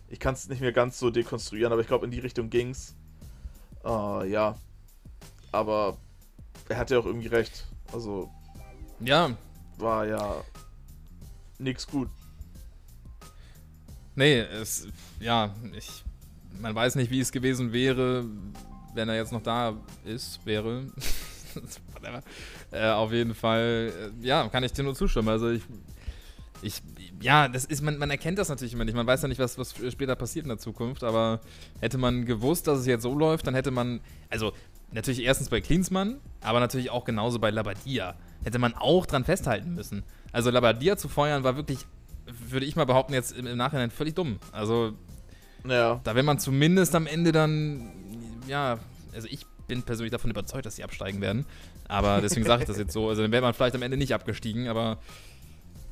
ich kann es nicht mehr ganz so dekonstruieren, aber ich glaube, in die Richtung ging's. Äh, ja. Aber er hatte auch irgendwie recht. Also. Ja. War ja nix gut. Nee, es. Ja, ich. Man weiß nicht, wie es gewesen wäre, wenn er jetzt noch da ist, wäre. äh, auf jeden Fall, äh, ja, kann ich dir nur zustimmen. Also ich ich, ja, das ist, man, man erkennt das natürlich immer nicht. Man weiß ja nicht, was, was später passiert in der Zukunft, aber hätte man gewusst, dass es jetzt so läuft, dann hätte man, also natürlich erstens bei Klinsmann, aber natürlich auch genauso bei Labadia, hätte man auch dran festhalten müssen. Also Labadia zu feuern war wirklich, würde ich mal behaupten, jetzt im, im Nachhinein völlig dumm. Also ja. da wäre man zumindest am Ende dann, ja, also ich bin persönlich davon überzeugt, dass sie absteigen werden. Aber deswegen sage ich das jetzt so. Also dann wäre man vielleicht am Ende nicht abgestiegen, aber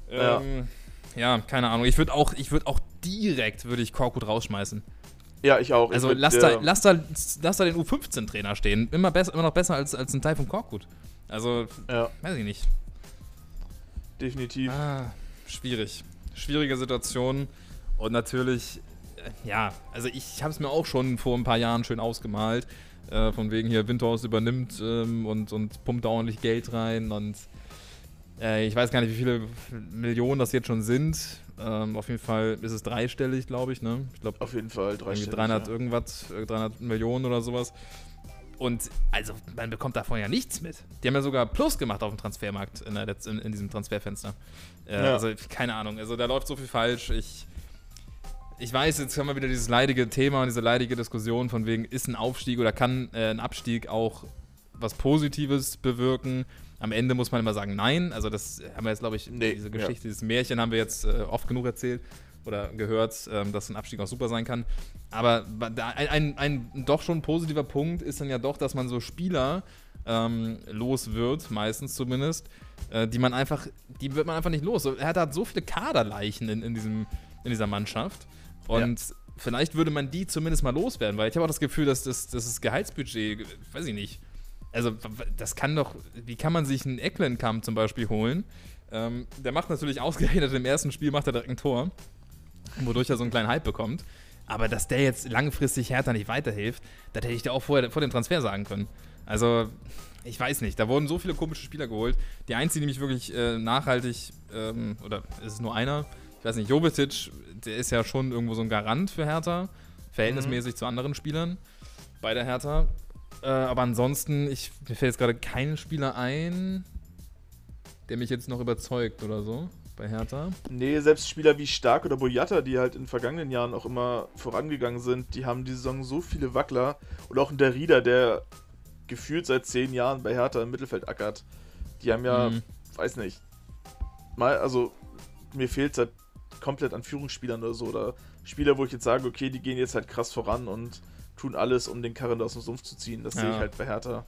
ja. Ähm, ja, keine Ahnung. Ich würde auch, ich würde auch direkt würde ich Korkut rausschmeißen. Ja, ich auch. Also ich lass, da, lass, da, lass da den U15-Trainer stehen. Immer, besser, immer noch besser als, als ein Teil von Korkut. Also, ja. weiß ich nicht. Definitiv. Ah, schwierig. Schwierige Situation. Und natürlich, äh, ja, also ich habe es mir auch schon vor ein paar Jahren schön ausgemalt. Äh, von wegen hier Windhaus übernimmt ähm, und, und pumpt da ordentlich Geld rein und äh, ich weiß gar nicht, wie viele Millionen das jetzt schon sind. Ähm, auf jeden Fall ist es dreistellig, glaube ich. Ne? ich glaub, auf jeden Fall dreistellig. 300 ja. irgendwas, 300 äh, Millionen oder sowas. Und also man bekommt davon ja nichts mit. Die haben ja sogar Plus gemacht auf dem Transfermarkt in, der, in, in diesem Transferfenster. Äh, ja. Also keine Ahnung. Also da läuft so viel falsch. Ich, ich weiß, jetzt haben wir wieder dieses leidige Thema und diese leidige Diskussion von wegen, ist ein Aufstieg oder kann äh, ein Abstieg auch was Positives bewirken? Am Ende muss man immer sagen, nein. Also, das haben wir jetzt, glaube ich, nee, diese Geschichte, ja. dieses Märchen haben wir jetzt äh, oft genug erzählt oder gehört, ähm, dass ein Abstieg auch super sein kann. Aber ein, ein, ein, doch schon positiver Punkt ist dann ja doch, dass man so Spieler ähm, los wird, meistens zumindest, äh, die man einfach, die wird man einfach nicht los. Er hat, hat so viele Kaderleichen in, in, diesem, in dieser Mannschaft. Und ja. vielleicht würde man die zumindest mal loswerden, weil ich habe auch das Gefühl, dass das, dass das Gehaltsbudget, weiß ich nicht, also das kann doch, wie kann man sich einen Ecklenkamp zum Beispiel holen? Ähm, der macht natürlich ausgerechnet im ersten Spiel macht er direkt ein Tor, wodurch er so einen kleinen Hype bekommt. Aber dass der jetzt langfristig Hertha nicht weiterhilft, das hätte ich dir auch vorher, vor dem Transfer sagen können. Also, ich weiß nicht, da wurden so viele komische Spieler geholt. Die einzige, die mich wirklich äh, nachhaltig, ähm, oder ist nur einer, weiß nicht, Jovetic, der ist ja schon irgendwo so ein Garant für Hertha, verhältnismäßig mhm. zu anderen Spielern bei der Hertha. Äh, aber ansonsten, ich, mir fällt jetzt gerade kein Spieler ein, der mich jetzt noch überzeugt oder so bei Hertha. Nee, selbst Spieler wie Stark oder Boyata, die halt in vergangenen Jahren auch immer vorangegangen sind, die haben die Saison so viele Wackler. Und auch der Rieder, der gefühlt seit zehn Jahren bei Hertha im Mittelfeld ackert. Die haben ja, mhm. weiß nicht, mal, also mir fehlt halt komplett an Führungsspielern oder so. Oder Spieler, wo ich jetzt sage, okay, die gehen jetzt halt krass voran und tun alles, um den Karren aus dem Sumpf zu ziehen. Das ja. sehe ich halt bei Hertha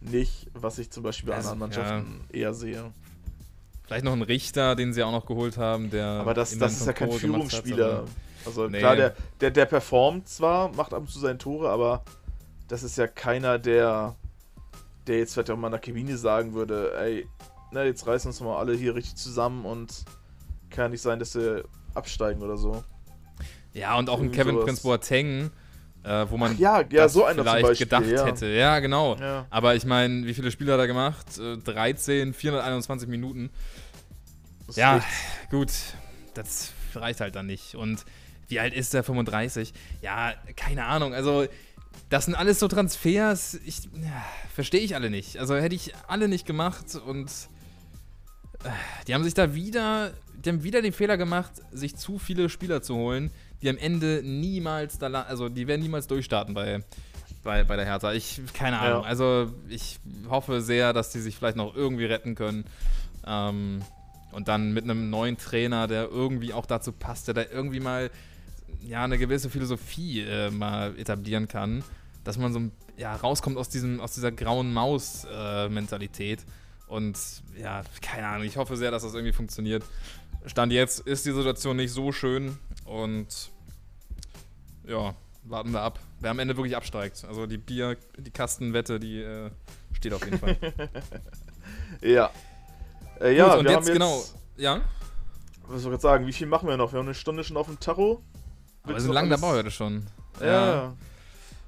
nicht, was ich zum Beispiel bei also, anderen Mannschaften ja. eher sehe. Vielleicht noch ein Richter, den sie auch noch geholt haben, der. Aber das, das ist ja kein Führungsspieler. Hat, also nee. klar, der, der, der performt zwar, macht ab und zu seine Tore, aber das ist ja keiner, der, der jetzt vielleicht auch mal nach Kevini sagen würde, ey, na, jetzt reißen uns mal alle hier richtig zusammen und kann nicht sein, dass sie absteigen oder so. Ja, und auch ein Kevin sowas. Prince Boateng, äh, wo man Ach ja, ja, so vielleicht Beispiel, gedacht ja. hätte. Ja, genau. Ja. Aber ich meine, wie viele Spiele hat er gemacht? Äh, 13, 421 Minuten. Das ja, gut, das reicht halt dann nicht. Und wie alt ist der? 35? Ja, keine Ahnung. Also, das sind alles so Transfers, ich ja, verstehe ich alle nicht. Also hätte ich alle nicht gemacht und äh, die haben sich da wieder, die haben wieder den Fehler gemacht, sich zu viele Spieler zu holen, die am Ende niemals da, also die werden niemals durchstarten bei, bei, bei der Hertha. Ich, keine Ahnung. Ja. Also ich hoffe sehr, dass die sich vielleicht noch irgendwie retten können. Ähm, und dann mit einem neuen Trainer, der irgendwie auch dazu passt, der da irgendwie mal ja, eine gewisse Philosophie äh, mal etablieren kann, dass man so ja, rauskommt aus, diesem, aus dieser grauen Maus-Mentalität. Äh, und ja, keine Ahnung, ich hoffe sehr, dass das irgendwie funktioniert. Stand jetzt ist die Situation nicht so schön und ja, warten wir ab. Wer am Ende wirklich absteigt. Also die Bier, die Kastenwette, die äh, steht auf jeden Fall. ja. Äh, ja, Gut, und jetzt, jetzt, genau. Ja? Was soll ich jetzt sagen? Wie viel machen wir noch? Wir haben eine Stunde schon auf dem Tacho. Wir sind lange dabei heute schon. Ja. ja.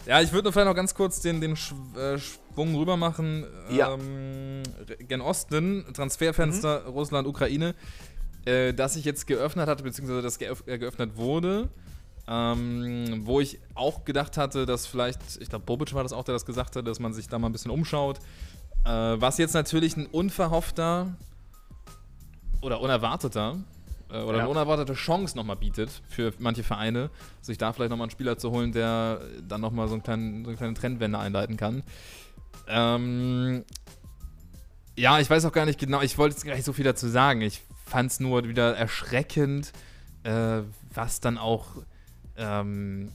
Ja, ich würde nur vielleicht noch ganz kurz den, den äh, Schwung rüber machen. Ja. Ähm, gen Osten, Transferfenster mhm. Russland, Ukraine, äh, das sich jetzt geöffnet hatte, beziehungsweise das geöff äh, geöffnet wurde. Ähm, wo ich auch gedacht hatte, dass vielleicht, ich glaube, Bobic war das auch, der das gesagt hat, dass man sich da mal ein bisschen umschaut. Äh, was jetzt natürlich ein unverhoffter oder unerwarteter äh, oder ja. eine unerwartete Chance nochmal bietet für manche Vereine, sich da vielleicht nochmal einen Spieler zu holen, der dann nochmal so, einen kleinen, so eine kleine Trendwende einleiten kann. Ähm, ja, ich weiß auch gar nicht genau, ich wollte jetzt gar nicht so viel dazu sagen. Ich fand es nur wieder erschreckend, äh, was dann auch, ähm,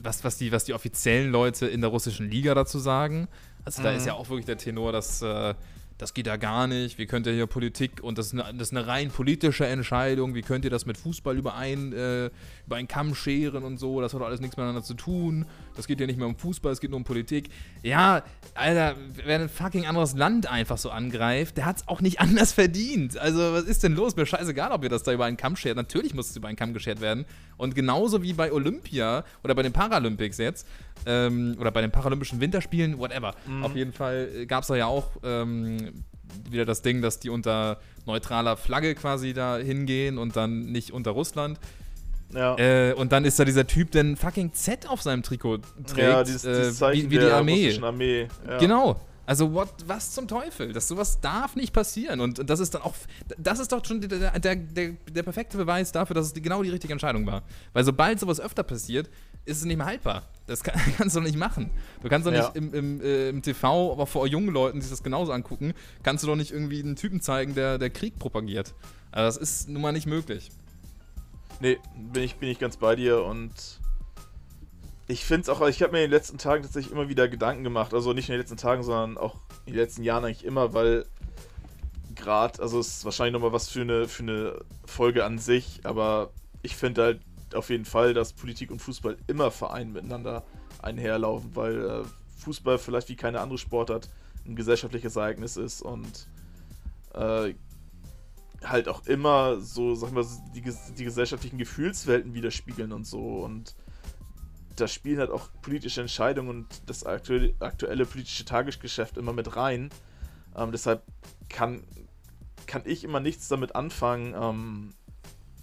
was, was, die, was die offiziellen Leute in der russischen Liga dazu sagen. Also mhm. da ist ja auch wirklich der Tenor, dass äh, das geht ja gar nicht, wie könnt ihr hier Politik und das ist eine, das ist eine rein politische Entscheidung, wie könnt ihr das mit Fußball überein, äh, über einen Kamm scheren und so, das hat doch alles nichts miteinander zu tun, das geht ja nicht mehr um Fußball, es geht nur um Politik. Ja, Alter, wer ein fucking anderes Land einfach so angreift, der hat es auch nicht anders verdient. Also, was ist denn los? Mir scheißegal, ob ihr das da über einen Kamm schert. Natürlich muss es über einen Kamm geschert werden. Und genauso wie bei Olympia oder bei den Paralympics jetzt, ähm, oder bei den Paralympischen Winterspielen, whatever. Mhm. Auf jeden Fall äh, gab es da ja auch ähm, wieder das Ding, dass die unter neutraler Flagge quasi da hingehen und dann nicht unter Russland. Ja. Äh, und dann ist da dieser Typ, der ein fucking Z auf seinem Trikot trägt. Ja, dieses, dieses äh, wie, wie die Armee. Armee. Ja. Genau. Also, what, was zum Teufel? Das sowas darf nicht passieren. Und das ist dann auch, das ist doch schon der, der, der, der perfekte Beweis dafür, dass es die, genau die richtige Entscheidung war. Weil sobald sowas öfter passiert, ist es nicht mehr haltbar. Das kann, kannst du doch nicht machen. Du kannst doch ja. nicht im, im, äh, im, TV, aber vor jungen Leuten, die sich das genauso angucken, kannst du doch nicht irgendwie einen Typen zeigen, der, der Krieg propagiert. Also, das ist nun mal nicht möglich. Nee, bin ich, bin ich ganz bei dir und ich finde es auch, ich habe mir in den letzten Tagen tatsächlich immer wieder Gedanken gemacht, also nicht in den letzten Tagen, sondern auch in den letzten Jahren eigentlich immer, weil gerade, also es ist wahrscheinlich nochmal was für eine, für eine Folge an sich, aber ich finde halt auf jeden Fall, dass Politik und Fußball immer vereint miteinander einherlaufen, weil äh, Fußball vielleicht wie keine andere Sportart ein gesellschaftliches Ereignis ist und äh, halt auch immer so, sag ich mal, die, die gesellschaftlichen Gefühlswelten widerspiegeln und so. Und da spielen halt auch politische Entscheidungen und das aktuelle, aktuelle politische Tagesgeschäft immer mit rein. Ähm, deshalb kann, kann ich immer nichts damit anfangen, ähm,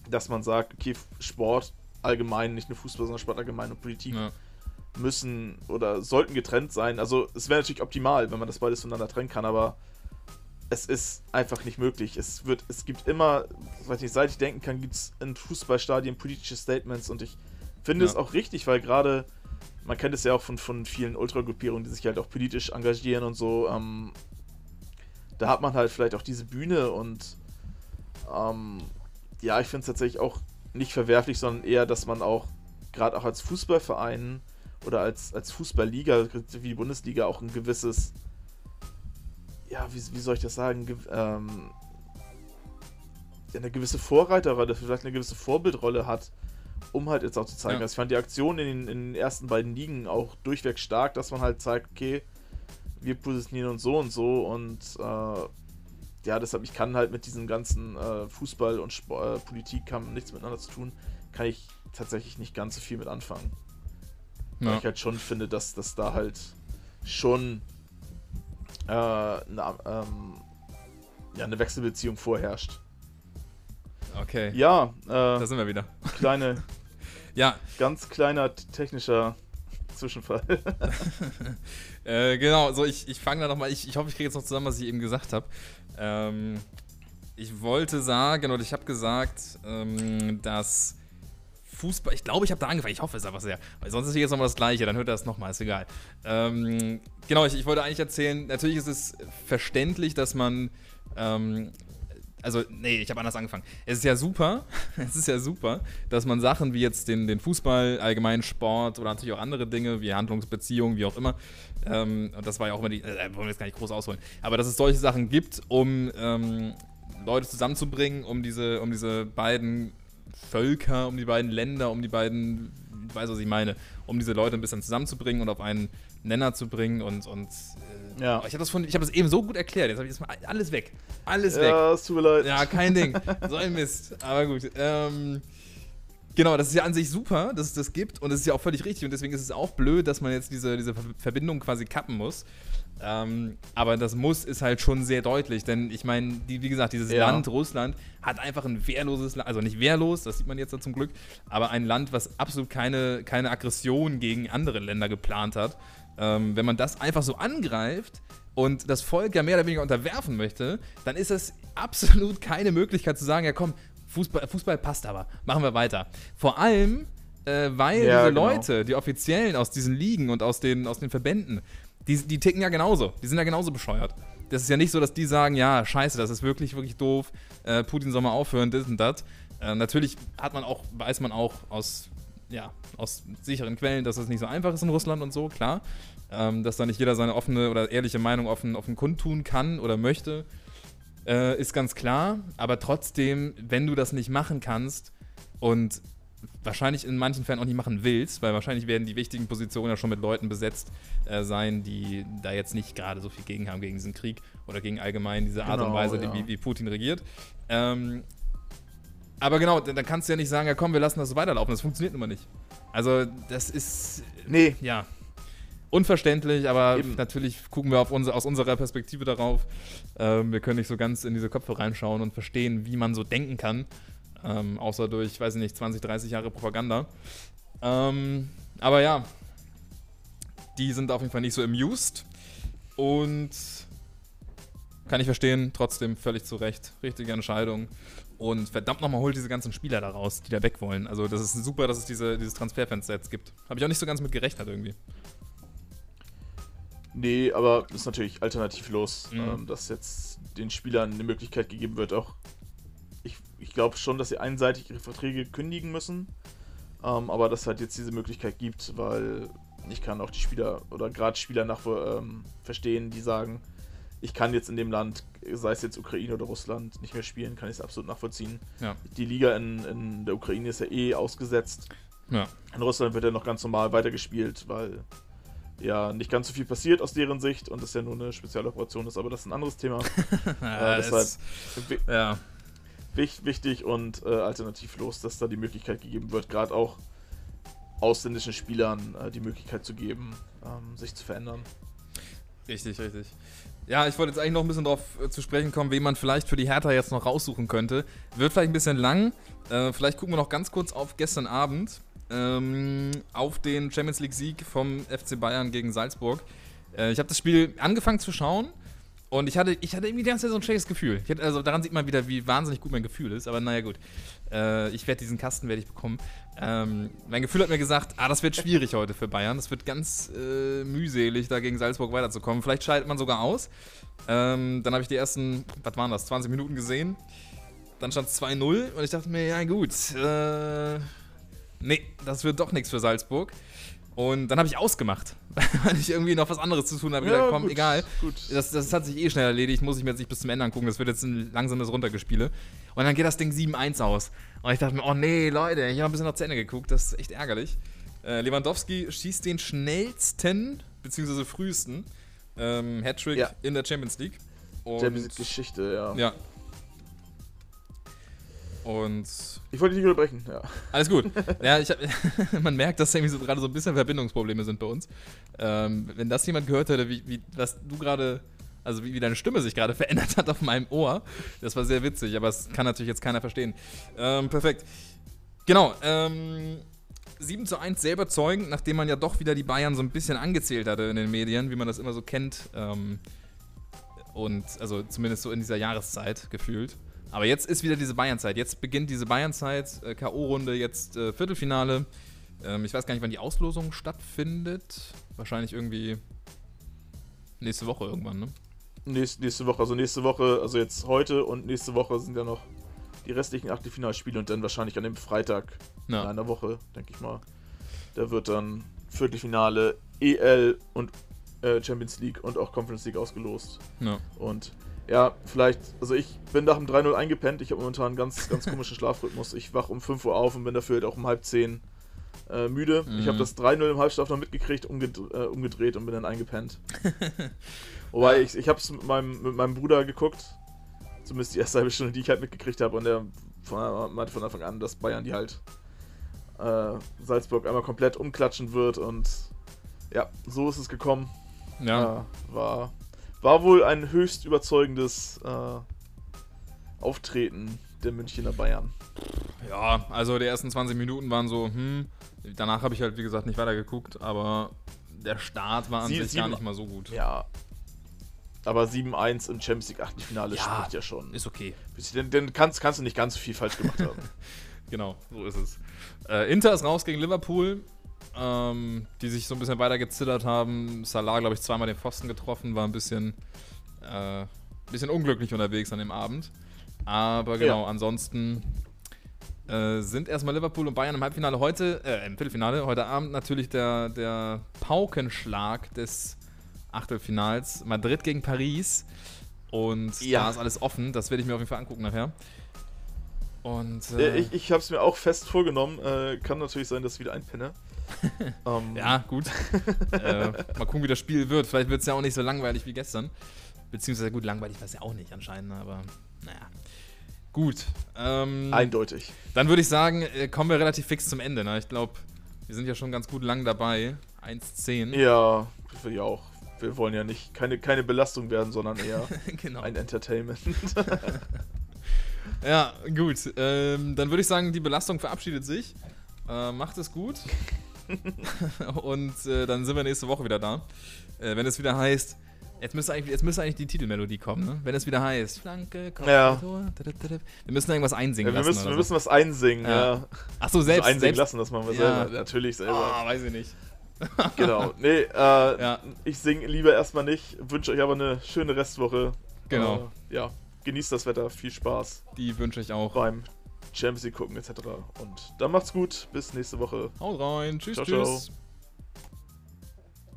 dass man sagt, okay, Sport allgemein, nicht nur Fußball, sondern Sport allgemein und Politik ja. müssen oder sollten getrennt sein. Also es wäre natürlich optimal, wenn man das beides voneinander trennen kann, aber es ist einfach nicht möglich. Es wird, es gibt immer, weiß nicht, seit ich denken kann, gibt es in Fußballstadien politische Statements und ich finde ja. es auch richtig, weil gerade, man kennt es ja auch von, von vielen Ultragruppierungen, die sich halt auch politisch engagieren und so, ähm, da hat man halt vielleicht auch diese Bühne und ähm, ja, ich finde es tatsächlich auch nicht verwerflich, sondern eher, dass man auch, gerade auch als Fußballverein oder als, als Fußballliga, wie die Bundesliga, auch ein gewisses ja, wie, wie soll ich das sagen, Ge ähm, eine gewisse Vorreiterrolle, vielleicht eine gewisse Vorbildrolle hat, um halt jetzt auch zu zeigen. Ja. Also ich fand die Aktion in, in, den ersten beiden Ligen auch durchweg stark, dass man halt zeigt, okay, wir positionieren uns so und so und äh, ja, deshalb, ich kann halt mit diesem ganzen äh, Fußball und Sport, äh, Politik haben nichts miteinander zu tun, kann ich tatsächlich nicht ganz so viel mit anfangen. Ja. Weil ich halt schon finde, dass, dass da halt schon äh, eine, ähm, ja, eine Wechselbeziehung vorherrscht. Okay. Ja, äh, da sind wir wieder. Kleine, ja. Ganz kleiner technischer Zwischenfall. äh, genau, so ich, ich fange da nochmal, ich, ich hoffe, ich kriege jetzt noch zusammen, was ich eben gesagt habe. Ähm, ich wollte sagen, oder ich habe gesagt, ähm, dass Fußball, ich glaube, ich habe da angefangen. Ich hoffe es aber sehr. Weil sonst ist hier jetzt nochmal das Gleiche, dann hört er es nochmal, ist egal. Ähm, genau, ich, ich, wollte eigentlich erzählen, natürlich ist es verständlich, dass man. Ähm, also, nee, ich habe anders angefangen. Es ist ja super, es ist ja super, dass man Sachen wie jetzt den, den Fußball, allgemeinen Sport oder natürlich auch andere Dinge wie Handlungsbeziehungen, wie auch immer, ähm, und das war ja auch immer die, äh, wollen wir jetzt gar nicht groß ausholen, aber dass es solche Sachen gibt, um ähm, Leute zusammenzubringen, um diese, um diese beiden Völker, um die beiden Länder, um die beiden du weißt, was ich meine, um diese Leute ein bisschen zusammenzubringen und auf einen Nenner zu bringen und, und äh, ja. ich habe das, hab das eben so gut erklärt, jetzt habe ich das mal alles weg. Alles ja, weg. Ja, es tut mir leid. Ja, kein Ding. so ein Mist. Aber gut. Ähm, Genau, das ist ja an sich super, dass es das gibt und es ist ja auch völlig richtig und deswegen ist es auch blöd, dass man jetzt diese, diese Verbindung quasi kappen muss. Ähm, aber das Muss ist halt schon sehr deutlich, denn ich meine, wie gesagt, dieses ja. Land, Russland, hat einfach ein wehrloses Land, also nicht wehrlos, das sieht man jetzt da zum Glück, aber ein Land, was absolut keine, keine Aggression gegen andere Länder geplant hat. Ähm, wenn man das einfach so angreift, und das Volk ja mehr oder weniger unterwerfen möchte, dann ist es absolut keine Möglichkeit zu sagen, ja komm, Fußball, Fußball passt aber, machen wir weiter. Vor allem, äh, weil ja, diese genau. Leute, die Offiziellen aus diesen Ligen und aus den, aus den Verbänden, die, die ticken ja genauso. Die sind ja genauso bescheuert. Das ist ja nicht so, dass die sagen, ja, scheiße, das ist wirklich, wirklich doof, äh, Putin soll mal aufhören, das und das. Äh, natürlich hat man auch, weiß man auch aus, ja, aus sicheren Quellen, dass es das nicht so einfach ist in Russland und so, klar. Ähm, dass da nicht jeder seine offene oder ehrliche Meinung offen, offen kundtun kann oder möchte, äh, ist ganz klar. Aber trotzdem, wenn du das nicht machen kannst und wahrscheinlich in manchen Fällen auch nicht machen willst, weil wahrscheinlich werden die wichtigen Positionen ja schon mit Leuten besetzt äh, sein, die da jetzt nicht gerade so viel gegen haben gegen diesen Krieg oder gegen allgemein diese Art genau, und Weise, ja. wie, wie, Putin regiert. Ähm, aber genau, dann kannst du ja nicht sagen, ja komm, wir lassen das so weiterlaufen. Das funktioniert nun mal nicht. Also das ist... Nee. Ja. Unverständlich, aber Eben. natürlich gucken wir unser, aus unserer Perspektive darauf. Ähm, wir können nicht so ganz in diese Köpfe reinschauen und verstehen, wie man so denken kann. Ähm, außer durch, weiß ich nicht, 20, 30 Jahre Propaganda. Ähm, aber ja, die sind auf jeden Fall nicht so amused. Und kann ich verstehen, trotzdem völlig zu Recht. Richtige Entscheidung. Und verdammt nochmal, holt diese ganzen Spieler da raus, die da weg wollen. Also, das ist super, dass es diese, dieses Transferfenster jetzt gibt. Habe ich auch nicht so ganz mit gerechnet irgendwie. Nee, aber ist natürlich alternativlos, mhm. ähm, dass jetzt den Spielern eine Möglichkeit gegeben wird, auch ich, ich glaube schon, dass sie einseitig ihre Verträge kündigen müssen. Ähm, aber dass es halt jetzt diese Möglichkeit gibt, weil ich kann auch die Spieler oder gerade Spieler nach ähm, verstehen, die sagen, ich kann jetzt in dem Land, sei es jetzt Ukraine oder Russland, nicht mehr spielen, kann ich es absolut nachvollziehen. Ja. Die Liga in, in der Ukraine ist ja eh ausgesetzt. Ja. In Russland wird ja noch ganz normal weitergespielt, weil ja nicht ganz so viel passiert aus deren Sicht und es ja nur eine Spezialoperation ist, aber das ist ein anderes Thema. ja, äh, deshalb, ja wichtig und äh, alternativlos, dass da die Möglichkeit gegeben wird, gerade auch ausländischen Spielern äh, die Möglichkeit zu geben, ähm, sich zu verändern. Richtig, richtig. Ja, ich wollte jetzt eigentlich noch ein bisschen darauf äh, zu sprechen kommen, wen man vielleicht für die Hertha jetzt noch raussuchen könnte. Wird vielleicht ein bisschen lang. Äh, vielleicht gucken wir noch ganz kurz auf gestern Abend. Ähm, auf den Champions League-Sieg vom FC Bayern gegen Salzburg. Äh, ich habe das Spiel angefangen zu schauen und ich hatte, ich hatte irgendwie die ganze Zeit so ein schlechtes Gefühl. Hatte, also daran sieht man wieder, wie wahnsinnig gut mein Gefühl ist. Aber naja, gut. Äh, ich werde diesen Kasten werde ich bekommen. Ähm, mein Gefühl hat mir gesagt, ah, das wird schwierig heute für Bayern. Das wird ganz äh, mühselig, da gegen Salzburg weiterzukommen. Vielleicht schaltet man sogar aus. Ähm, dann habe ich die ersten, was waren das, 20 Minuten gesehen. Dann stand es 2-0 und ich dachte mir, ja gut, äh, nee, das wird doch nichts für Salzburg. Und dann habe ich ausgemacht, weil ich irgendwie noch was anderes zu tun habe. Ja, gedacht, komm, gut, egal. Gut. Das, das hat sich eh schnell erledigt, muss ich mir jetzt nicht bis zum Ende angucken. Das wird jetzt ein langsames Runtergespiele. Und dann geht das Ding 7-1 aus. Und ich dachte mir, oh nee, Leute, ich habe ein bisschen noch zu Ende geguckt. Das ist echt ärgerlich. Äh, Lewandowski schießt den schnellsten, beziehungsweise frühesten ähm, Hattrick ja. in der Champions League. Und Champions League-Geschichte, ja. Ja, und. Ich wollte dich nicht unterbrechen, ja. Alles gut. ja, ich hab, man merkt, dass irgendwie so gerade so ein bisschen Verbindungsprobleme sind bei uns. Ähm, wenn das jemand gehört hätte, wie, wie was du gerade, also wie, wie, deine Stimme sich gerade verändert hat auf meinem Ohr, das war sehr witzig, aber es kann natürlich jetzt keiner verstehen. Ähm, perfekt. Genau, ähm, 7 zu 1 sehr überzeugend, nachdem man ja doch wieder die Bayern so ein bisschen angezählt hatte in den Medien, wie man das immer so kennt. Ähm, und also zumindest so in dieser Jahreszeit gefühlt. Aber jetzt ist wieder diese Bayern-Zeit. Jetzt beginnt diese Bayern-Zeit, äh, K.O.-Runde, jetzt äh, Viertelfinale. Ähm, ich weiß gar nicht, wann die Auslosung stattfindet. Wahrscheinlich irgendwie nächste Woche irgendwann, ne? Nächste, nächste Woche, also nächste Woche, also jetzt heute und nächste Woche sind ja noch die restlichen Achtelfinalspiele und dann wahrscheinlich an dem Freitag ja. in einer Woche, denke ich mal. Da wird dann Viertelfinale, EL und äh, Champions League und auch Conference League ausgelost. Ja. Und ja, vielleicht, also ich bin nach dem 3-0 eingepennt. Ich habe momentan einen ganz, ganz komischen Schlafrhythmus. Ich wach um 5 Uhr auf und bin dafür halt auch um halb 10 äh, müde. Mhm. Ich habe das 3-0 im Halbschlaf noch mitgekriegt, umged äh, umgedreht und bin dann eingepennt. Wobei ich, ich habe es mit meinem, mit meinem Bruder geguckt. Zumindest die erste halbe Stunde, die ich halt mitgekriegt habe. Und der meinte von Anfang an, dass Bayern die halt äh, Salzburg einmal komplett umklatschen wird. Und ja, so ist es gekommen. Ja. Äh, war, war wohl ein höchst überzeugendes äh, Auftreten der Münchner Bayern. Ja, also die ersten 20 Minuten waren so, hm. Danach habe ich halt, wie gesagt, nicht weiter geguckt, aber der Start war an Sie- sich gar sieben- nicht mal so gut. Ja. Aber 7-1 im Champions League Achtelfinale Ja, spricht ja schon. Ist okay. Denn, denn kannst, kannst du nicht ganz so viel falsch gemacht haben. Genau, so ist es. Äh, Inter ist raus gegen Liverpool, ähm, die sich so ein bisschen weiter gezittert haben. Salah, glaube ich, zweimal den Pfosten getroffen, war ein bisschen, äh, bisschen unglücklich unterwegs an dem Abend. Aber genau, Ja. ansonsten äh, sind erstmal Liverpool und Bayern im Halbfinale heute, äh, im Viertelfinale, heute Abend natürlich der, der Paukenschlag des Achtelfinals. Madrid gegen Paris. Und Ja. da ist alles offen. Das werde ich mir auf jeden Fall angucken nachher. Und Äh, äh, ich ich habe es mir auch fest vorgenommen. Äh, kann natürlich sein, dass ich wieder einpenne. ähm, Ja, gut. äh, mal gucken, wie das Spiel wird. Vielleicht wird es ja auch nicht so langweilig wie gestern. Beziehungsweise gut, langweilig war es ja auch nicht anscheinend, aber naja. Gut. Ähm, Eindeutig. dann würde ich sagen, äh, kommen wir relativ fix zum Ende. Ne? Ich glaube, wir sind ja schon ganz gut lang dabei. 1,10. Ja, wir ja auch. Wir wollen ja nicht keine, keine Belastung werden, sondern eher genau. ein Entertainment. Ja, gut. Ähm, dann würde ich sagen, die Belastung verabschiedet sich. Äh, macht es gut. Und äh, dann sind wir nächste Woche wieder da. Äh, wenn es wieder heißt, jetzt müsste, eigentlich, jetzt müsste eigentlich die Titelmelodie kommen, ne? Wenn es wieder heißt, Flanke, Kopf, Ja. Tor. Wir müssen irgendwas einsingen ja, wir, lassen. müssen, wir so. müssen was einsingen. Ja. Ja. Ach so, So selbst. einsingen selbst lassen, das machen wir Ja. selber. Natürlich selber. Ah, weiß ich nicht. Genau. Nee, äh, Ja. ich singe lieber erstmal nicht. Wünsche euch aber eine schöne Restwoche. Genau. Äh, ja, genießt das Wetter. Viel Spaß Die wünsche ich auch. beim Champions League gucken etc. Und dann macht's gut. Bis nächste Woche. Haut rein. Tschüss, Ciao, tschüss. ciao.